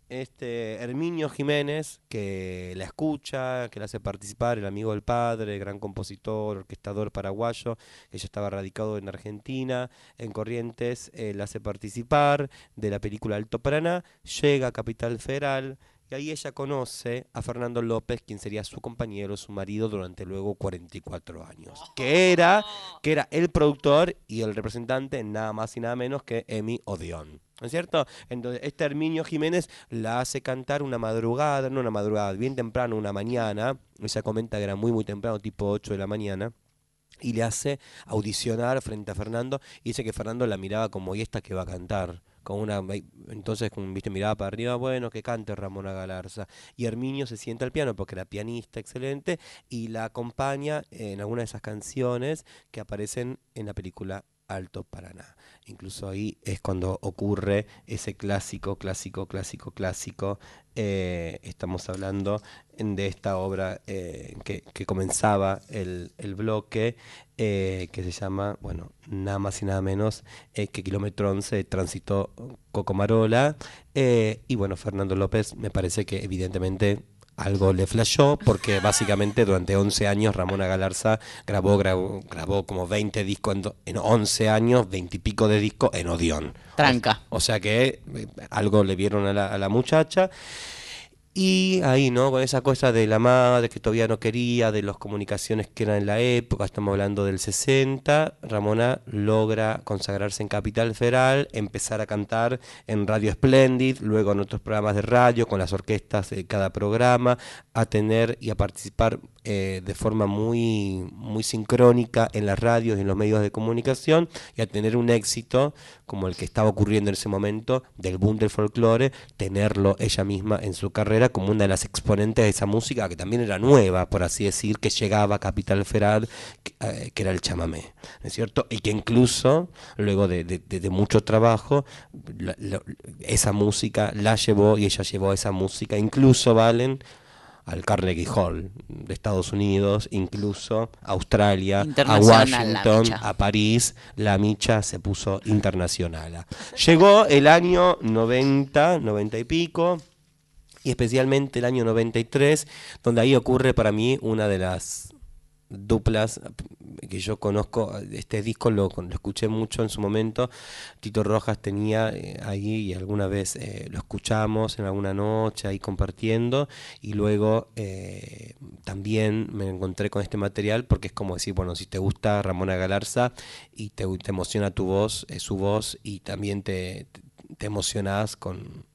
este Herminio Jiménez, que la escucha, que la hace participar, el amigo del padre, gran compositor, orquestador paraguayo, que ya estaba radicado en Argentina, en Corrientes, la hace participar de la película Alto Paraná, llega a Capital Federal, y ahí ella conoce a Fernando López, quien sería su compañero, su marido durante luego 44 años, que era, que era el productor y el representante, nada más y nada menos que Emi Odeón. ¿No es cierto? Entonces, este Herminio Jiménez la hace cantar una madrugada, no una madrugada, bien temprano, una mañana. Ella comenta que era muy, muy temprano, tipo 8 de la mañana. y le hace audicionar frente a Fernando y dice que Fernando la miraba como y esta que va a cantar con una entonces con viste miraba para arriba bueno que cante Ramona Galarza y Herminio se sienta al piano porque era pianista excelente y la acompaña en alguna de esas canciones que aparecen en la película Alto Paraná. Incluso ahí es cuando ocurre ese clásico, clásico, clásico, clásico. Eh, estamos hablando de esta obra eh, que, comenzaba el, el bloque, eh, que se llama, bueno, nada más y nada menos que Kilómetro 11 transitó Cocomarola. y bueno, Fernando López me parece que evidentemente algo le flashó porque básicamente durante 11 años Ramona Galarza grabó, grabó, grabó como 20 discos en, en 11 años, 20 y pico de discos en Odeón. Tranca. O, o sea que eh, algo le vieron a la, a la muchacha. Y ahí, ¿no? Con esa cosa de la madre que todavía no quería, de las comunicaciones que eran en la época, estamos hablando del 60, Ramona logra consagrarse en Capital Federal, empezar a cantar en Radio Splendid, luego en otros programas de radio, con las orquestas de cada programa, a tener y a participar eh, de forma muy, muy sincrónica en las radios y en los medios de comunicación y a tener un éxito como el que estaba ocurriendo en ese momento del boom del folclore, tenerlo ella misma en su carrera como una de las exponentes de esa música que también era nueva, por así decir, que llegaba a Capital Federal, que, eh, era el chamamé, ¿no es cierto? Y que incluso, luego de, de, mucho trabajo, esa música la llevó y ella llevó esa música, incluso, Valen, al Carnegie Hall de Estados Unidos, incluso Australia, a Washington, a París, la micha se puso internacional. Llegó el año 90, 90 y pico, y especialmente el año 93, donde ahí ocurre para mí una de las duplas que yo conozco, este disco lo, lo, escuché mucho en su momento, Tito Rojas tenía eh, ahí y alguna vez eh, lo escuchamos en alguna noche ahí compartiendo. Y luego eh, también me encontré con este material porque es como decir, bueno, si te gusta Ramona Galarza y te, te emociona tu voz, su voz y también te, te emocionás con,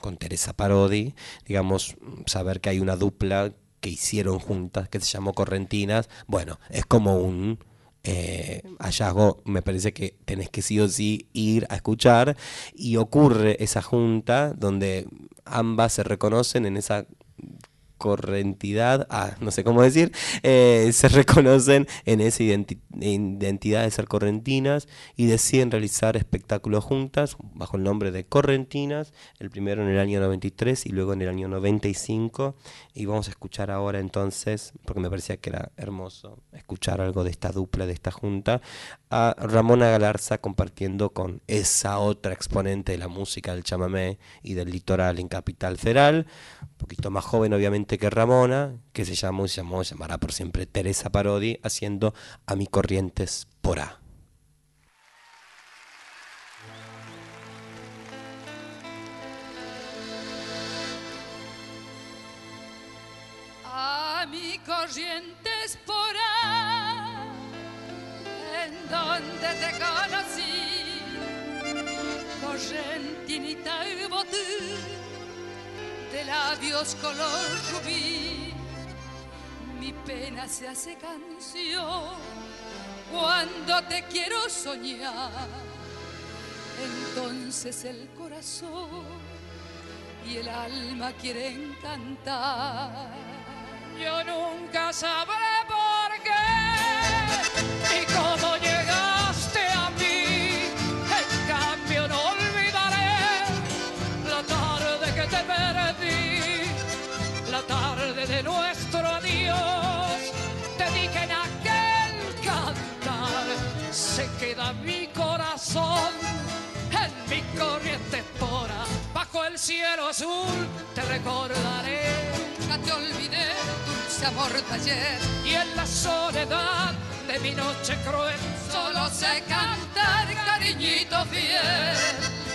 con Teresa Parodi, digamos, saber que hay una dupla que hicieron juntas, que se llamó Correntinas, bueno, es como un eh, hallazgo, me parece que tenés que sí o sí ir a escuchar, y ocurre esa junta donde ambas se reconocen en esa correntidad, ah, no sé cómo decir, eh, se reconocen en esa identi identidad de ser correntinas y deciden realizar espectáculos juntas bajo el nombre de Correntinas, el primero en el año 93 y luego en el año 95. Y vamos a escuchar ahora entonces, porque me parecía que era hermoso escuchar algo de esta dupla, de esta junta, a Ramona Galarza compartiendo con esa otra exponente de la música del chamamé y del litoral en Capital Federal, poquito más joven obviamente que Ramona, que se llamó se llamó, llamará por siempre Teresa Parodi, haciendo a mi corrientes por A. A mi corrientes por A, en donde te conocí, correntinita y botín de labios color rubí. Mi pena se hace canción cuando te quiero soñar. Entonces el corazón y el alma quieren cantar. Yo nunca sabré por qué y cómo llegaste de nuestro adiós. Te dije en aquel cantar, se queda mi corazón en mi corriente espora. Bajo el cielo azul te recordaré. Nunca te olvidé, dulce amor de ayer. Y en la soledad de mi noche cruel, solo sé cantar, cariñito fiel.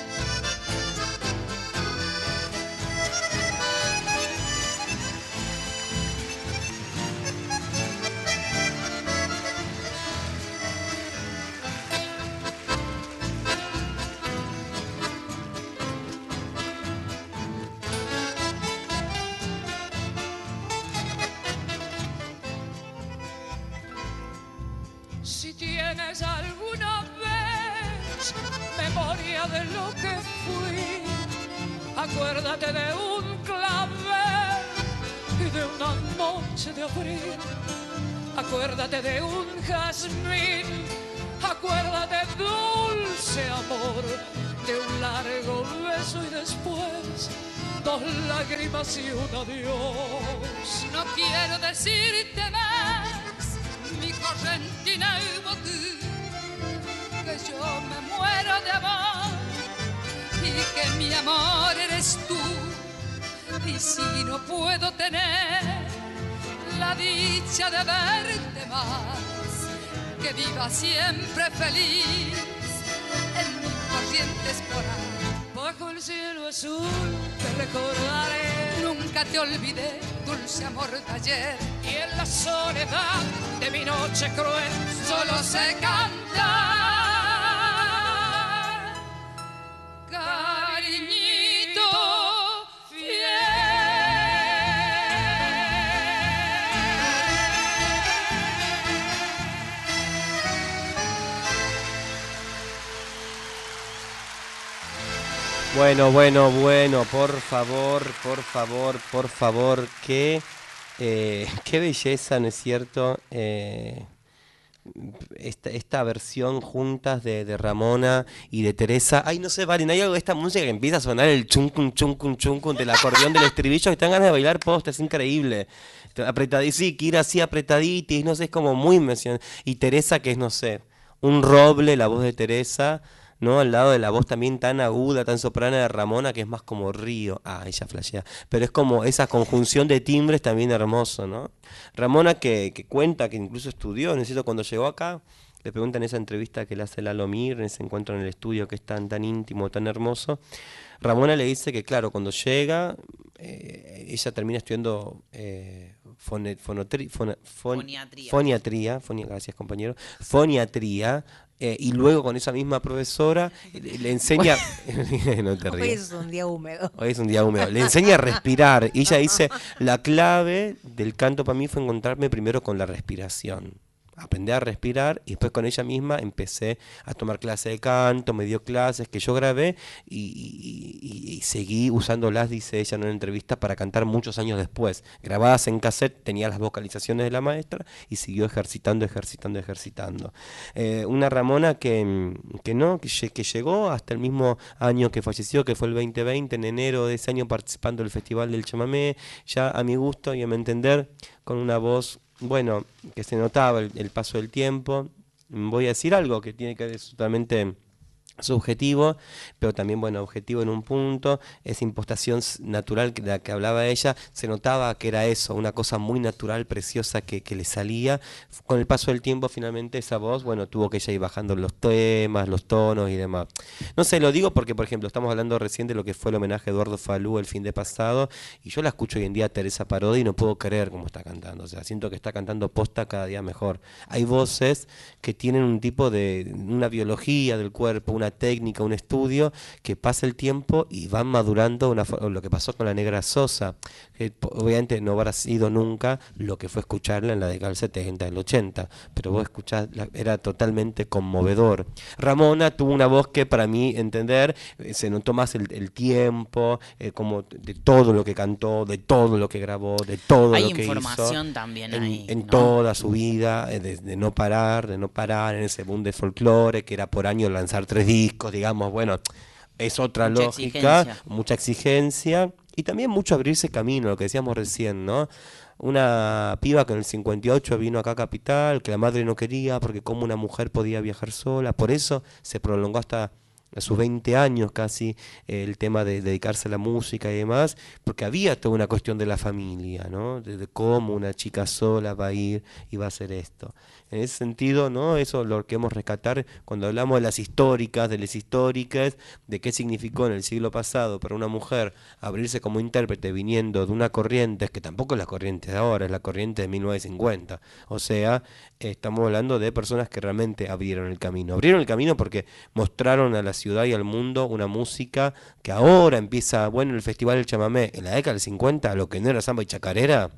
De lo que fui, acuérdate de un clavel y de una noche de abril. Acuérdate de un jazmín, acuérdate dulce amor, de un largo beso y después dos lágrimas y un adiós. No quiero decirte más, mi correntina y bocu, que yo me muero de amor y que mi amor eres tú. Y si no puedo tener la dicha de verte más, que viva siempre feliz en mi corriente esporada. Bajo el cielo azul te recordaré. Nunca te olvidé, dulce amor de ayer. Y en la soledad de mi noche cruel Solo sé cantar, Bueno, bueno, bueno, por favor, por favor, por favor, qué, eh, qué belleza, ¿no es cierto? Eh, esta, versión juntas de, Ramona y de Teresa. Ay, no sé, Valen, hay algo de esta música que empieza a sonar el chuncun, chuncun, chuncun del acordeón del estribillo que te dan ganas de bailar post, es increíble. Apretaditis, sí, Kira así apretaditis, no sé, es como muy emocionante. Y Teresa, que es, no sé, un roble, la voz de Teresa. ¿No? Al lado de la voz también tan aguda, tan soprana de Ramona, que es más como río. Ah, ella flashea. Pero es como esa conjunción de timbres también hermoso, ¿no? Ramona que, que cuenta que incluso estudió, necesito cuando llegó acá, le preguntan en esa entrevista que le hace Lalo Mir, en ese encuentro en el estudio que es tan, tan íntimo, tan hermoso. Ramona le dice que, claro, cuando llega, eh, ella termina estudiando eh, fone- fonotri- fona- fon- Foniatría. foniatría, foni- gracias compañero, foniatría, eh, y luego con esa misma profesora le, le enseña, no te Hoy es un día húmedo. Hoy es un día húmedo. Le enseña a respirar. Y ella dice, la clave del canto para mí fue encontrarme primero con la respiración. Aprendí a respirar y después con ella misma empecé a tomar clases de canto, me dio clases que yo grabé y, y- y- seguí usándolas, dice ella en una entrevista, para cantar muchos años después. Grabadas en cassette, tenía las vocalizaciones de la maestra y siguió ejercitando, ejercitando, ejercitando. Eh, una Ramona que, que no, que, que llegó hasta el mismo año que falleció, que fue el 2020, en enero de ese año participando del Festival del Chamamé, ya a mi gusto y a mi entender, con una voz, bueno, que se notaba el, paso del tiempo. Voy a decir algo que tiene que ver totalmente subjetivo, pero también, bueno, objetivo en un punto, esa impostación natural de la que hablaba ella, se notaba que era eso, una cosa muy natural, preciosa que, que le salía. Con el paso del tiempo, finalmente, esa voz, bueno, tuvo que ella ir bajando los temas, los tonos y demás. No sé, lo digo porque, por ejemplo, estamos hablando recién de lo que fue el homenaje a Eduardo Falú el fin de pasado, y yo la escucho hoy en día a Teresa Parodi y no puedo creer cómo está cantando, o sea, siento que está cantando posta cada día mejor. Hay voces que tienen un tipo de, una biología del cuerpo, una técnica, un estudio, que pasa el tiempo y van madurando una, lo que pasó con la negra Sosa, que obviamente no habrá sido nunca lo que fue escucharla en la década del 70, del 80, pero vos escuchás, era totalmente conmovedor. Ramona tuvo una voz que para mí entender, eh, se notó más el, el tiempo, eh, como de todo lo que cantó, de todo lo que grabó, de todo Hay lo que hizo. información también en, ahí, en ¿no? toda su vida, eh, de, de no parar, de no parar en ese boom de folclore, que era por año lanzar tres discos, digamos, bueno, es otra Mucha lógica, exigencia. mucha exigencia y también mucho abrirse camino, lo que decíamos recién, ¿no? Una piba que en el 58 vino acá a Capital, que la madre no quería porque como una mujer podía viajar sola, por eso se prolongó hasta a sus 20 años casi el tema de dedicarse a la música y demás, porque había toda una cuestión de la familia, ¿no? De, cómo una chica sola va a ir y va a hacer esto. En ese sentido, ¿no? Eso lo queremos rescatar cuando hablamos de las históricas, de las históricas, de qué significó en el siglo pasado para una mujer abrirse como intérprete viniendo de una corriente, que tampoco es la corriente de ahora, es la corriente de 1950. O sea, estamos hablando de personas que realmente abrieron el camino. Abrieron el camino porque mostraron a la ciudad y al mundo una música que ahora empieza, bueno, el Festival del Chamamé, en la década del 50, lo que no era samba y chacarera,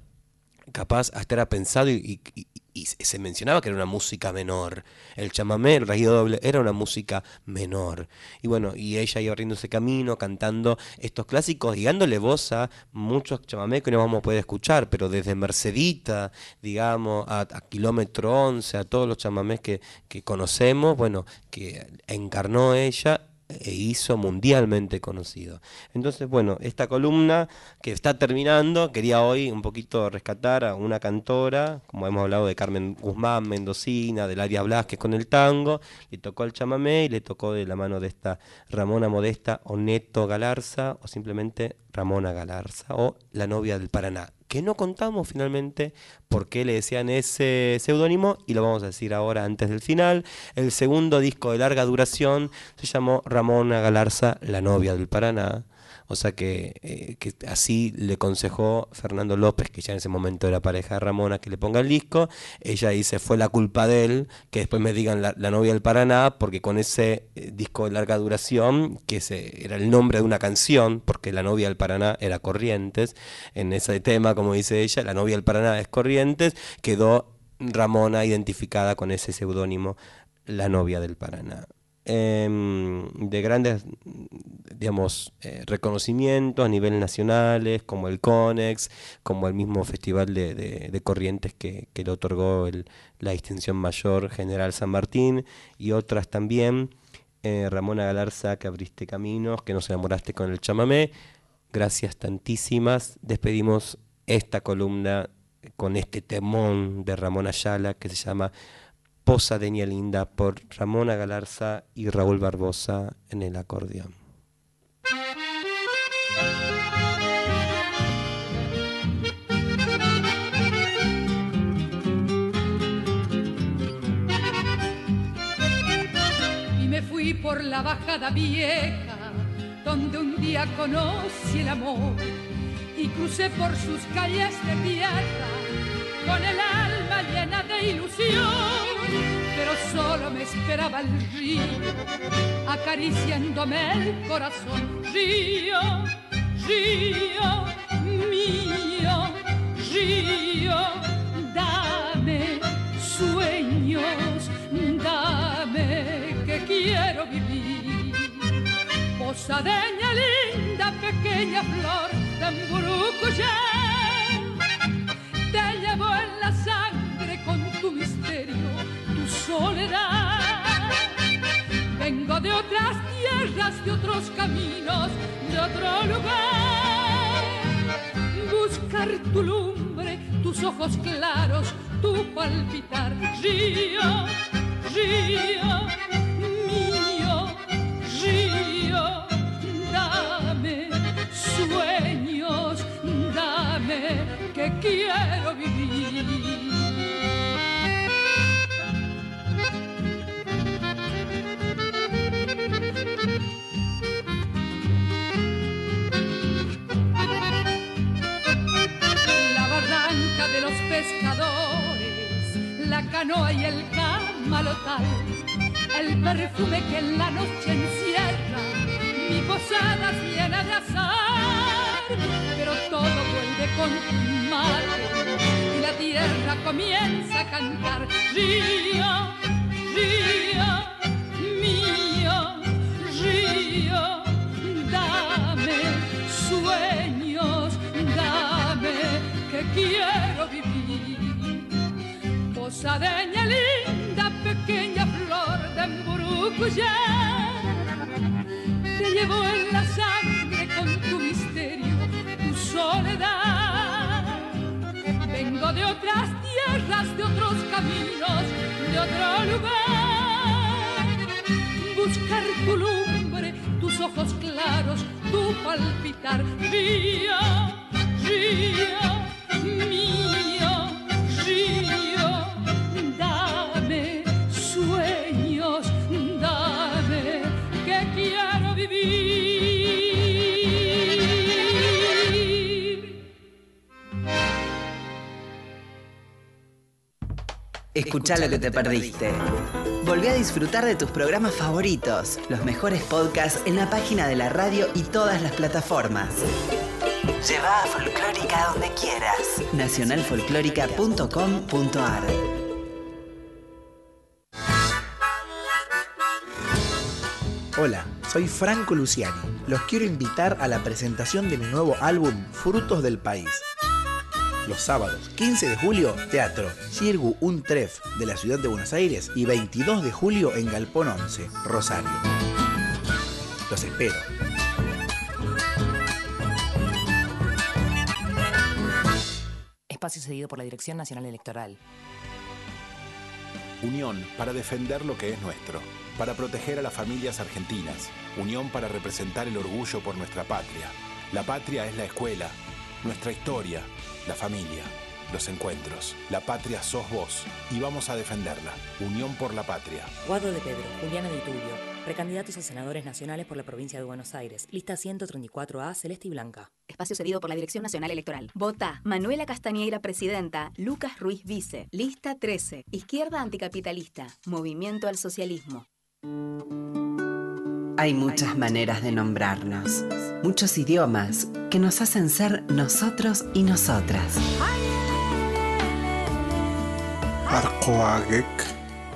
capaz hasta era pensado y, y- y- se mencionaba que era una música menor. El chamamé, el reggae doble, era una música menor. Y bueno, y ella iba abriendo ese camino, cantando estos clásicos y dándole voz a muchos chamamé que no vamos a poder escuchar, pero desde Mercedita, digamos, a, a Kilómetro 11, a todos los chamamés que, que conocemos, bueno, que encarnó ella e hizo mundialmente conocido. Entonces, bueno, esta columna que está terminando, quería hoy un poquito rescatar a una cantora, como hemos hablado de Carmen Guzmán, Mendocina, de Laria Blasquez con el tango, le tocó el chamamé y le tocó de la mano de esta Ramona Modesta o Neto Galarza, o simplemente Ramona Galarza, o la novia del Paraná que no contamos finalmente por qué le decían ese seudónimo y lo vamos a decir ahora antes del final. El segundo disco de larga duración se llamó Ramona Galarza, la novia del Paraná. O sea que, eh, que así le aconsejó Fernando López, que ya en ese momento era pareja de Ramona, que le ponga el disco. Ella dice, fue la culpa de él, que después me digan la, novia del Paraná, porque con ese eh, disco de larga duración, que ese era el nombre de una canción, porque la novia del Paraná era Corrientes, en ese tema, como dice ella, la novia del Paraná es Corrientes, quedó Ramona identificada con ese seudónimo, la novia del Paraná em, de grandes, digamos, eh, reconocimientos a nivel nacionales, como el CONEX, como el mismo Festival de, Corrientes que, que le otorgó la distinción mayor General San Martín, y otras también. Eh, Ramona Galarza, que abriste caminos, que nos enamoraste con el chamamé. Gracias tantísimas. Despedimos esta columna con este temón de Ramón Ayala que se llama Posadeña Linda por Ramona Galarza y Raúl Barbosa en el acordeón. y me fui por la bajada vieja, donde un día conocí el amor y crucé por sus calles de tierra con el alma llena de ilusión, pero solo me esperaba el río acariciándome el corazón. Río, río mío, río, dame sueños, dame que quiero vivir. Posadeña linda, pequeña flor de Mburucuyá, te llevo soledad. Vengo de otras tierras, de otros caminos, de otro lugar. Buscar tu lumbre, tus ojos claros, tu palpitar. Río, río pescadores, la canoa y el camalotal, el perfume que en la noche encierra, mi posada llena de azar, pero todo vuelve con mate y la tierra comienza a cantar. Río, río mío, río, dame sueños, dame que quiero vivir. Posadeña linda, pequeña flor de Mburucuyá, te llevo en la sangre con tu misterio, tu soledad. Vengo de otras tierras, de otros caminos, de otro lugar. Buscar tu lumbre, tus ojos claros, tu palpitar. Río, río mío, río, Escucha lo que te perdiste. Volví a disfrutar de tus programas favoritos, los mejores podcasts en la página de la radio y todas las plataformas. Lleva a Folclórica donde quieras. Nacionalfolclórica.com.ar Hola, soy Franco Luciani. Los quiero invitar a la presentación de mi nuevo álbum Frutos del País. Los sábados 15 de julio, Teatro Cirgu Un Tref de la ciudad de Buenos Aires y 22 de julio en Galpón 11, Rosario. Los espero. Espacio cedido por la Dirección Nacional Electoral. Unión para defender lo que es nuestro, para proteger a las familias argentinas, unión para representar el orgullo por nuestra patria. La patria es la escuela, nuestra historia, la familia, los encuentros. La patria sos vos y vamos a defenderla. Unión por la patria. Guado de Pedro, Juliana de Tulio, precandidatos a senadores nacionales por la provincia de Buenos Aires. Lista 134A, celeste y blanca. Espacio cedido por la Dirección Nacional Electoral. Vota Manuela Castañeira, presidenta. Lucas Ruiz, vice. Lista 13. Izquierda anticapitalista. Movimiento al socialismo. Hay muchas maneras de nombrarnos, muchos idiomas que nos hacen ser nosotros y nosotras. Arcoagek,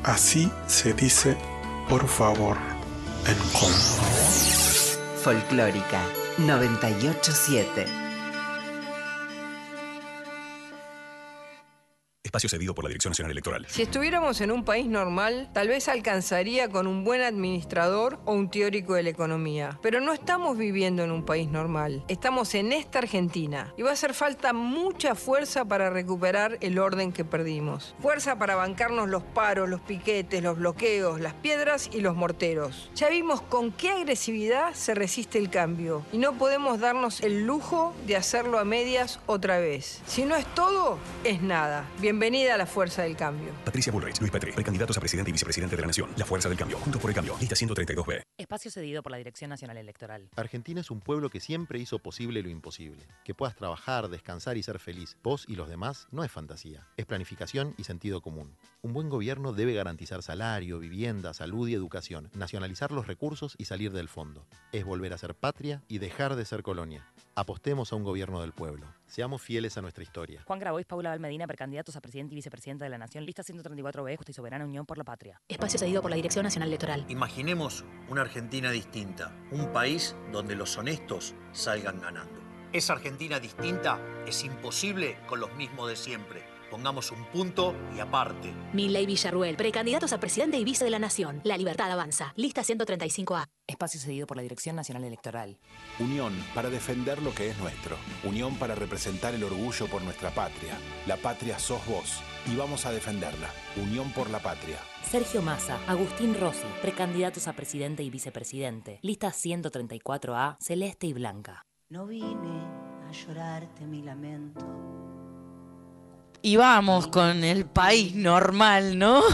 así se dice por favor en Congo. Folclórica 987. Espacio cedido por la Dirección Nacional Electoral. Si estuviéramos en un país normal, tal vez alcanzaría con un buen administrador o un teórico de la economía. Pero no estamos viviendo en un país normal. Estamos en esta Argentina. Y va a hacer falta mucha fuerza para recuperar el orden que perdimos. Fuerza para bancarnos los paros, los piquetes, los bloqueos, las piedras y los morteros. Ya vimos con qué agresividad se resiste el cambio. Y no podemos darnos el lujo de hacerlo a medias otra vez. Si no es todo, es nada. Bienvenida a la fuerza del cambio. Patricia Bullrich, Luis Petri, precandidatos a presidente y vicepresidente de la Nación. La Fuerza del Cambio. Juntos por el Cambio. Lista 132B. Espacio cedido por la Dirección Nacional Electoral. Argentina es un pueblo que siempre hizo posible lo imposible. Que puedas trabajar, descansar y ser feliz, vos y los demás, no es fantasía. Es planificación y sentido común. Un buen gobierno debe garantizar salario, vivienda, salud y educación, nacionalizar los recursos y salir del fondo. Es volver a ser patria y dejar de ser colonia. Apostemos a un gobierno del pueblo. Seamos fieles a nuestra historia. Juan Grabois, Paula Valmedina, precandidatos a presidente y vicepresidenta de la Nación. Lista 134B, Justa y Soberana Unión por la Patria. Espacio cedido por la Dirección Nacional Electoral. Imaginemos una Argentina distinta, un país donde los honestos salgan ganando. Esa Argentina distinta es imposible con los mismos de siempre. Pongamos un punto y aparte. Milley Villarruel, precandidatos a presidente y vice de la Nación. La libertad avanza. Lista 135A. Espacio cedido por la Dirección Nacional Electoral. Unión para defender lo que es nuestro. Unión para representar el orgullo por nuestra patria. La patria sos vos y vamos a defenderla. Unión por la patria. Sergio Massa, Agustín Rossi, precandidatos a presidente y vicepresidente. Lista 134A, celeste y blanca. No vine a llorarte mi lamento. Y vamos con el país normal, ¿no?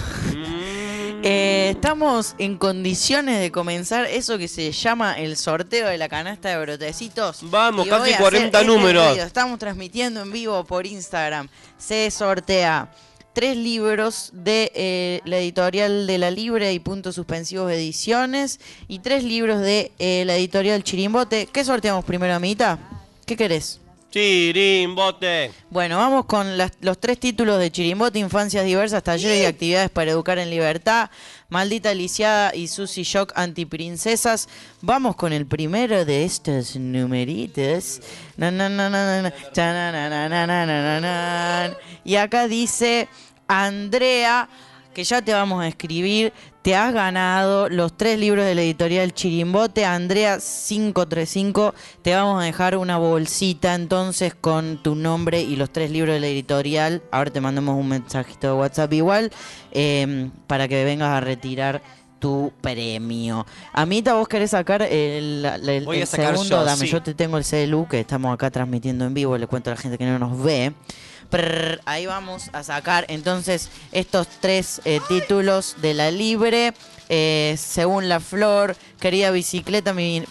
Eh, estamos en condiciones de comenzar eso que se llama el sorteo de la canasta de brotecitos. Vamos, Y casi voy a 40 hacer este números. Estamos transmitiendo en vivo por Instagram. Se sortea tres libros de eh, la editorial de La Libre y Puntos Suspensivos Ediciones y tres libros de eh, la editorial Chirimbote. ¿Qué sorteamos primero, amiguita? ¿Qué querés? Chirimbote. Bueno, vamos con los tres títulos de Chirimbote, Infancias Diversas, Talleres y Actividades para Educar en Libertad, Maldita Lisiada y Susy Shock Antiprincesas. Vamos con el primero de estos numeritos. Y acá dice Andrea, que ya te vamos a escribir, te has ganado los tres libros de la editorial Chirimbote. Andrea 535. Te vamos a dejar una bolsita entonces con tu nombre y los tres libros de la editorial. Ahora te mandamos un mensajito de WhatsApp igual eh, para que vengas a retirar tu premio. Amita, vos querés sacar el, el- Voy a el sacar segundo, yo, dame, sí. yo te tengo el CLU que estamos acá transmitiendo en vivo, le cuento a la gente que no nos ve. Ahí vamos a sacar entonces estos tres eh, títulos de la libre. Eh, según la flor, querida bicicleta, mi,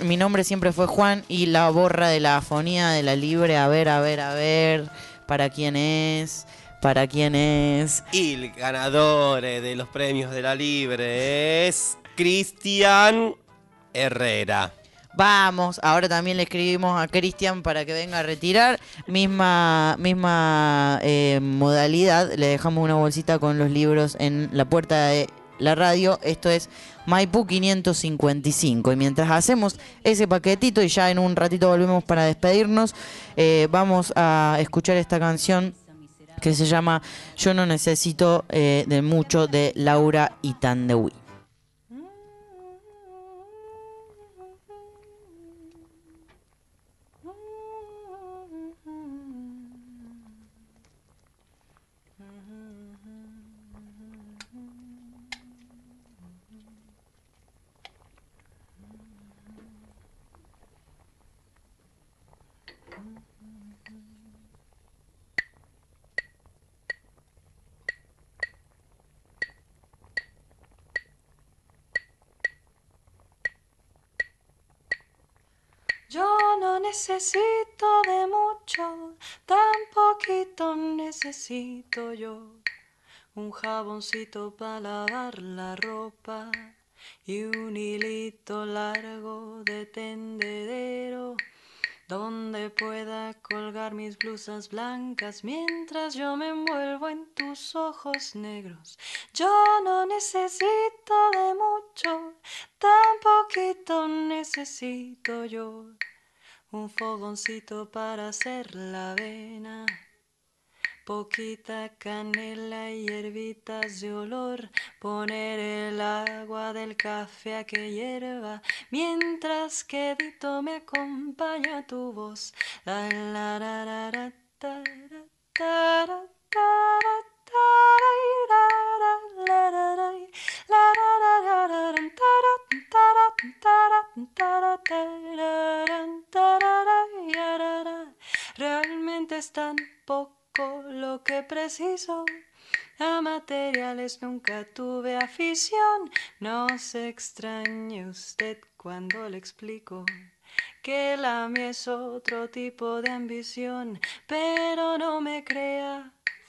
mi nombre siempre fue Juan y la borra de la afonía de la libre. A ver, a ver, a ver, para quién es, para quién es. Y el ganador eh, de los premios de la Libre es Cristian Herrera. Vamos, ahora también le escribimos a Cristian para que venga a retirar. Misma, misma eh, modalidad, le dejamos una bolsita con los libros en la puerta de la radio. Esto es Maipú 555. Y mientras hacemos ese paquetito y ya en un ratito volvemos para despedirnos, eh, vamos a escuchar esta canción que se llama Yo no necesito eh, de mucho de Laura Itandewi. No necesito de mucho, tan poquito necesito yo. Un jaboncito para lavar la ropa y un hilito largo de tendedero donde pueda colgar mis blusas blancas mientras yo me envuelvo en tus ojos negros. Yo no necesito de mucho, tan poquito necesito yo. Un fogoncito para hacer la avena. Poquita canela y hierbitas de olor, poner el agua del café a que hierva, mientras que Dito me acompaña tu voz. La, la, la, Realmente es tan poco lo que preciso. A materiales nunca tuve afición. No se extrañe usted cuando le explico que la mía es otro tipo de ambición. Pero no me crea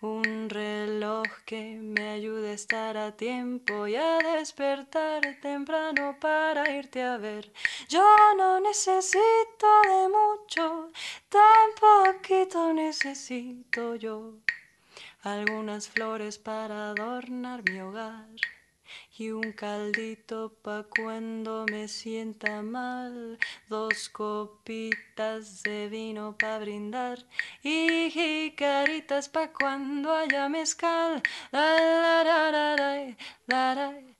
Un reloj que me ayude a estar a tiempo y a despertar temprano para irte a ver. Yo no necesito de mucho, tan poquito necesito yo. Algunas flores para adornar mi hogar y un caldito pa cuando me sienta mal, dos copitas de vino pa brindar y jicaritas pa cuando haya mezcal. Pararara, pararara.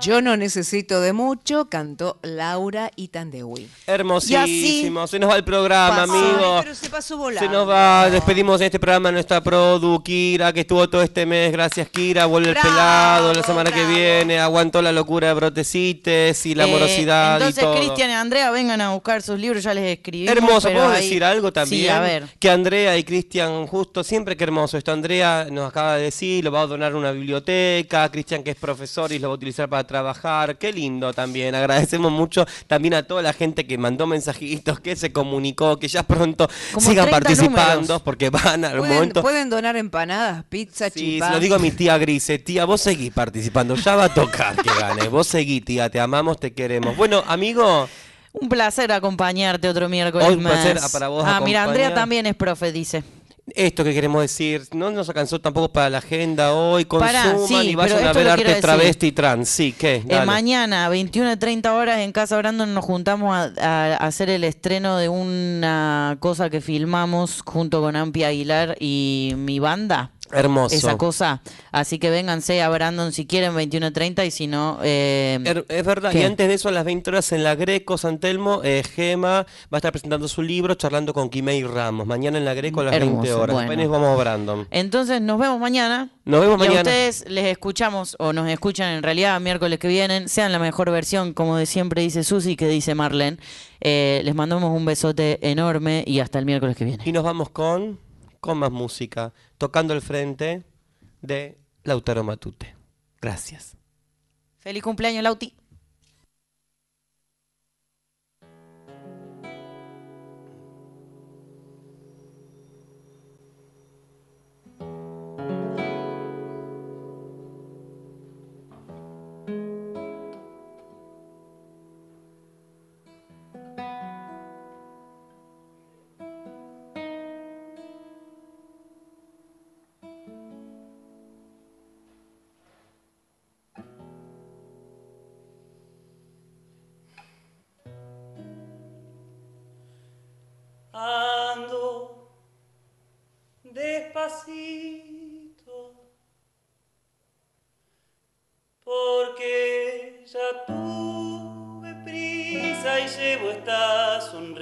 Yo no necesito de mucho, cantó Laura Itandewi. Hermosísimo, se nos va el programa, Pasó, amigo. pero se pasó volando. Se nos va, despedimos en este programa a nuestra produ, Kira, que estuvo todo este mes. Gracias, Kira. Vuelve el pelado la semana que viene. Aguantó la locura de Brotecites y la Eh, morosidad y Entonces, todo. Cristian y Andrea, vengan a buscar sus libros, ya les escribí. Hermoso, ¿puedo decir algo también? Sí, a ver. Que Andrea y Cristian, justo, siempre que hermoso esto. Andrea nos acaba de decir, lo va a donar a una biblioteca. Cristian, que es profesor y lo va a utilizar para trabajar. Qué lindo también. Agradecemos mucho también a toda la gente que mandó mensajitos, que se comunicó, que ya pronto Como sigan 30 participando, números. porque van al ¿Pueden, momento. pueden donar empanadas, pizza, Sí, se lo digo a mi tía Grise, tía, vos seguís participando, ya va a tocar que gane. Vos seguí, tía, te amamos, te queremos. Bueno, amigo, Un placer acompañarte otro miércoles un placer más. para vos Ah, mira, Andrea también es profe, dice. Esto que queremos decir, no nos alcanzó tampoco para la agenda hoy, Pará, consuman sí, y vayan a ver arte travesti y trans. Sí, ¿qué? Eh, mañana, 21 30 horas, en Casa Brandon nos juntamos a, a hacer el estreno de una cosa que filmamos junto con Ampi Aguilar y mi banda. Hermoso. esa cosa. Así que vénganse a Brandon si quieren 21.30 y si no... eh, Er- Es verdad, y antes de eso, a las 20 horas en la Greco, San Telmo, eh, Gema va a estar presentando su libro, charlando con Kimei Ramos. Mañana en la Greco a las Hermoso, 20 horas. bueno. Apenas vamos a Brandon. Entonces nos vemos mañana. Nos vemos y mañana. a ustedes les escuchamos o nos escuchan en realidad miércoles que vienen. Sean la mejor versión, como de siempre dice Susi, que dice Marlene. Eh, les mandamos un besote enorme y hasta el miércoles que viene. Y nos vamos con, con más música, tocando el frente de Lautaro Matute. Gracias. Feliz cumpleaños, Lauti. Ando despacito porque ya tuve prisa y llevo esta sonrisa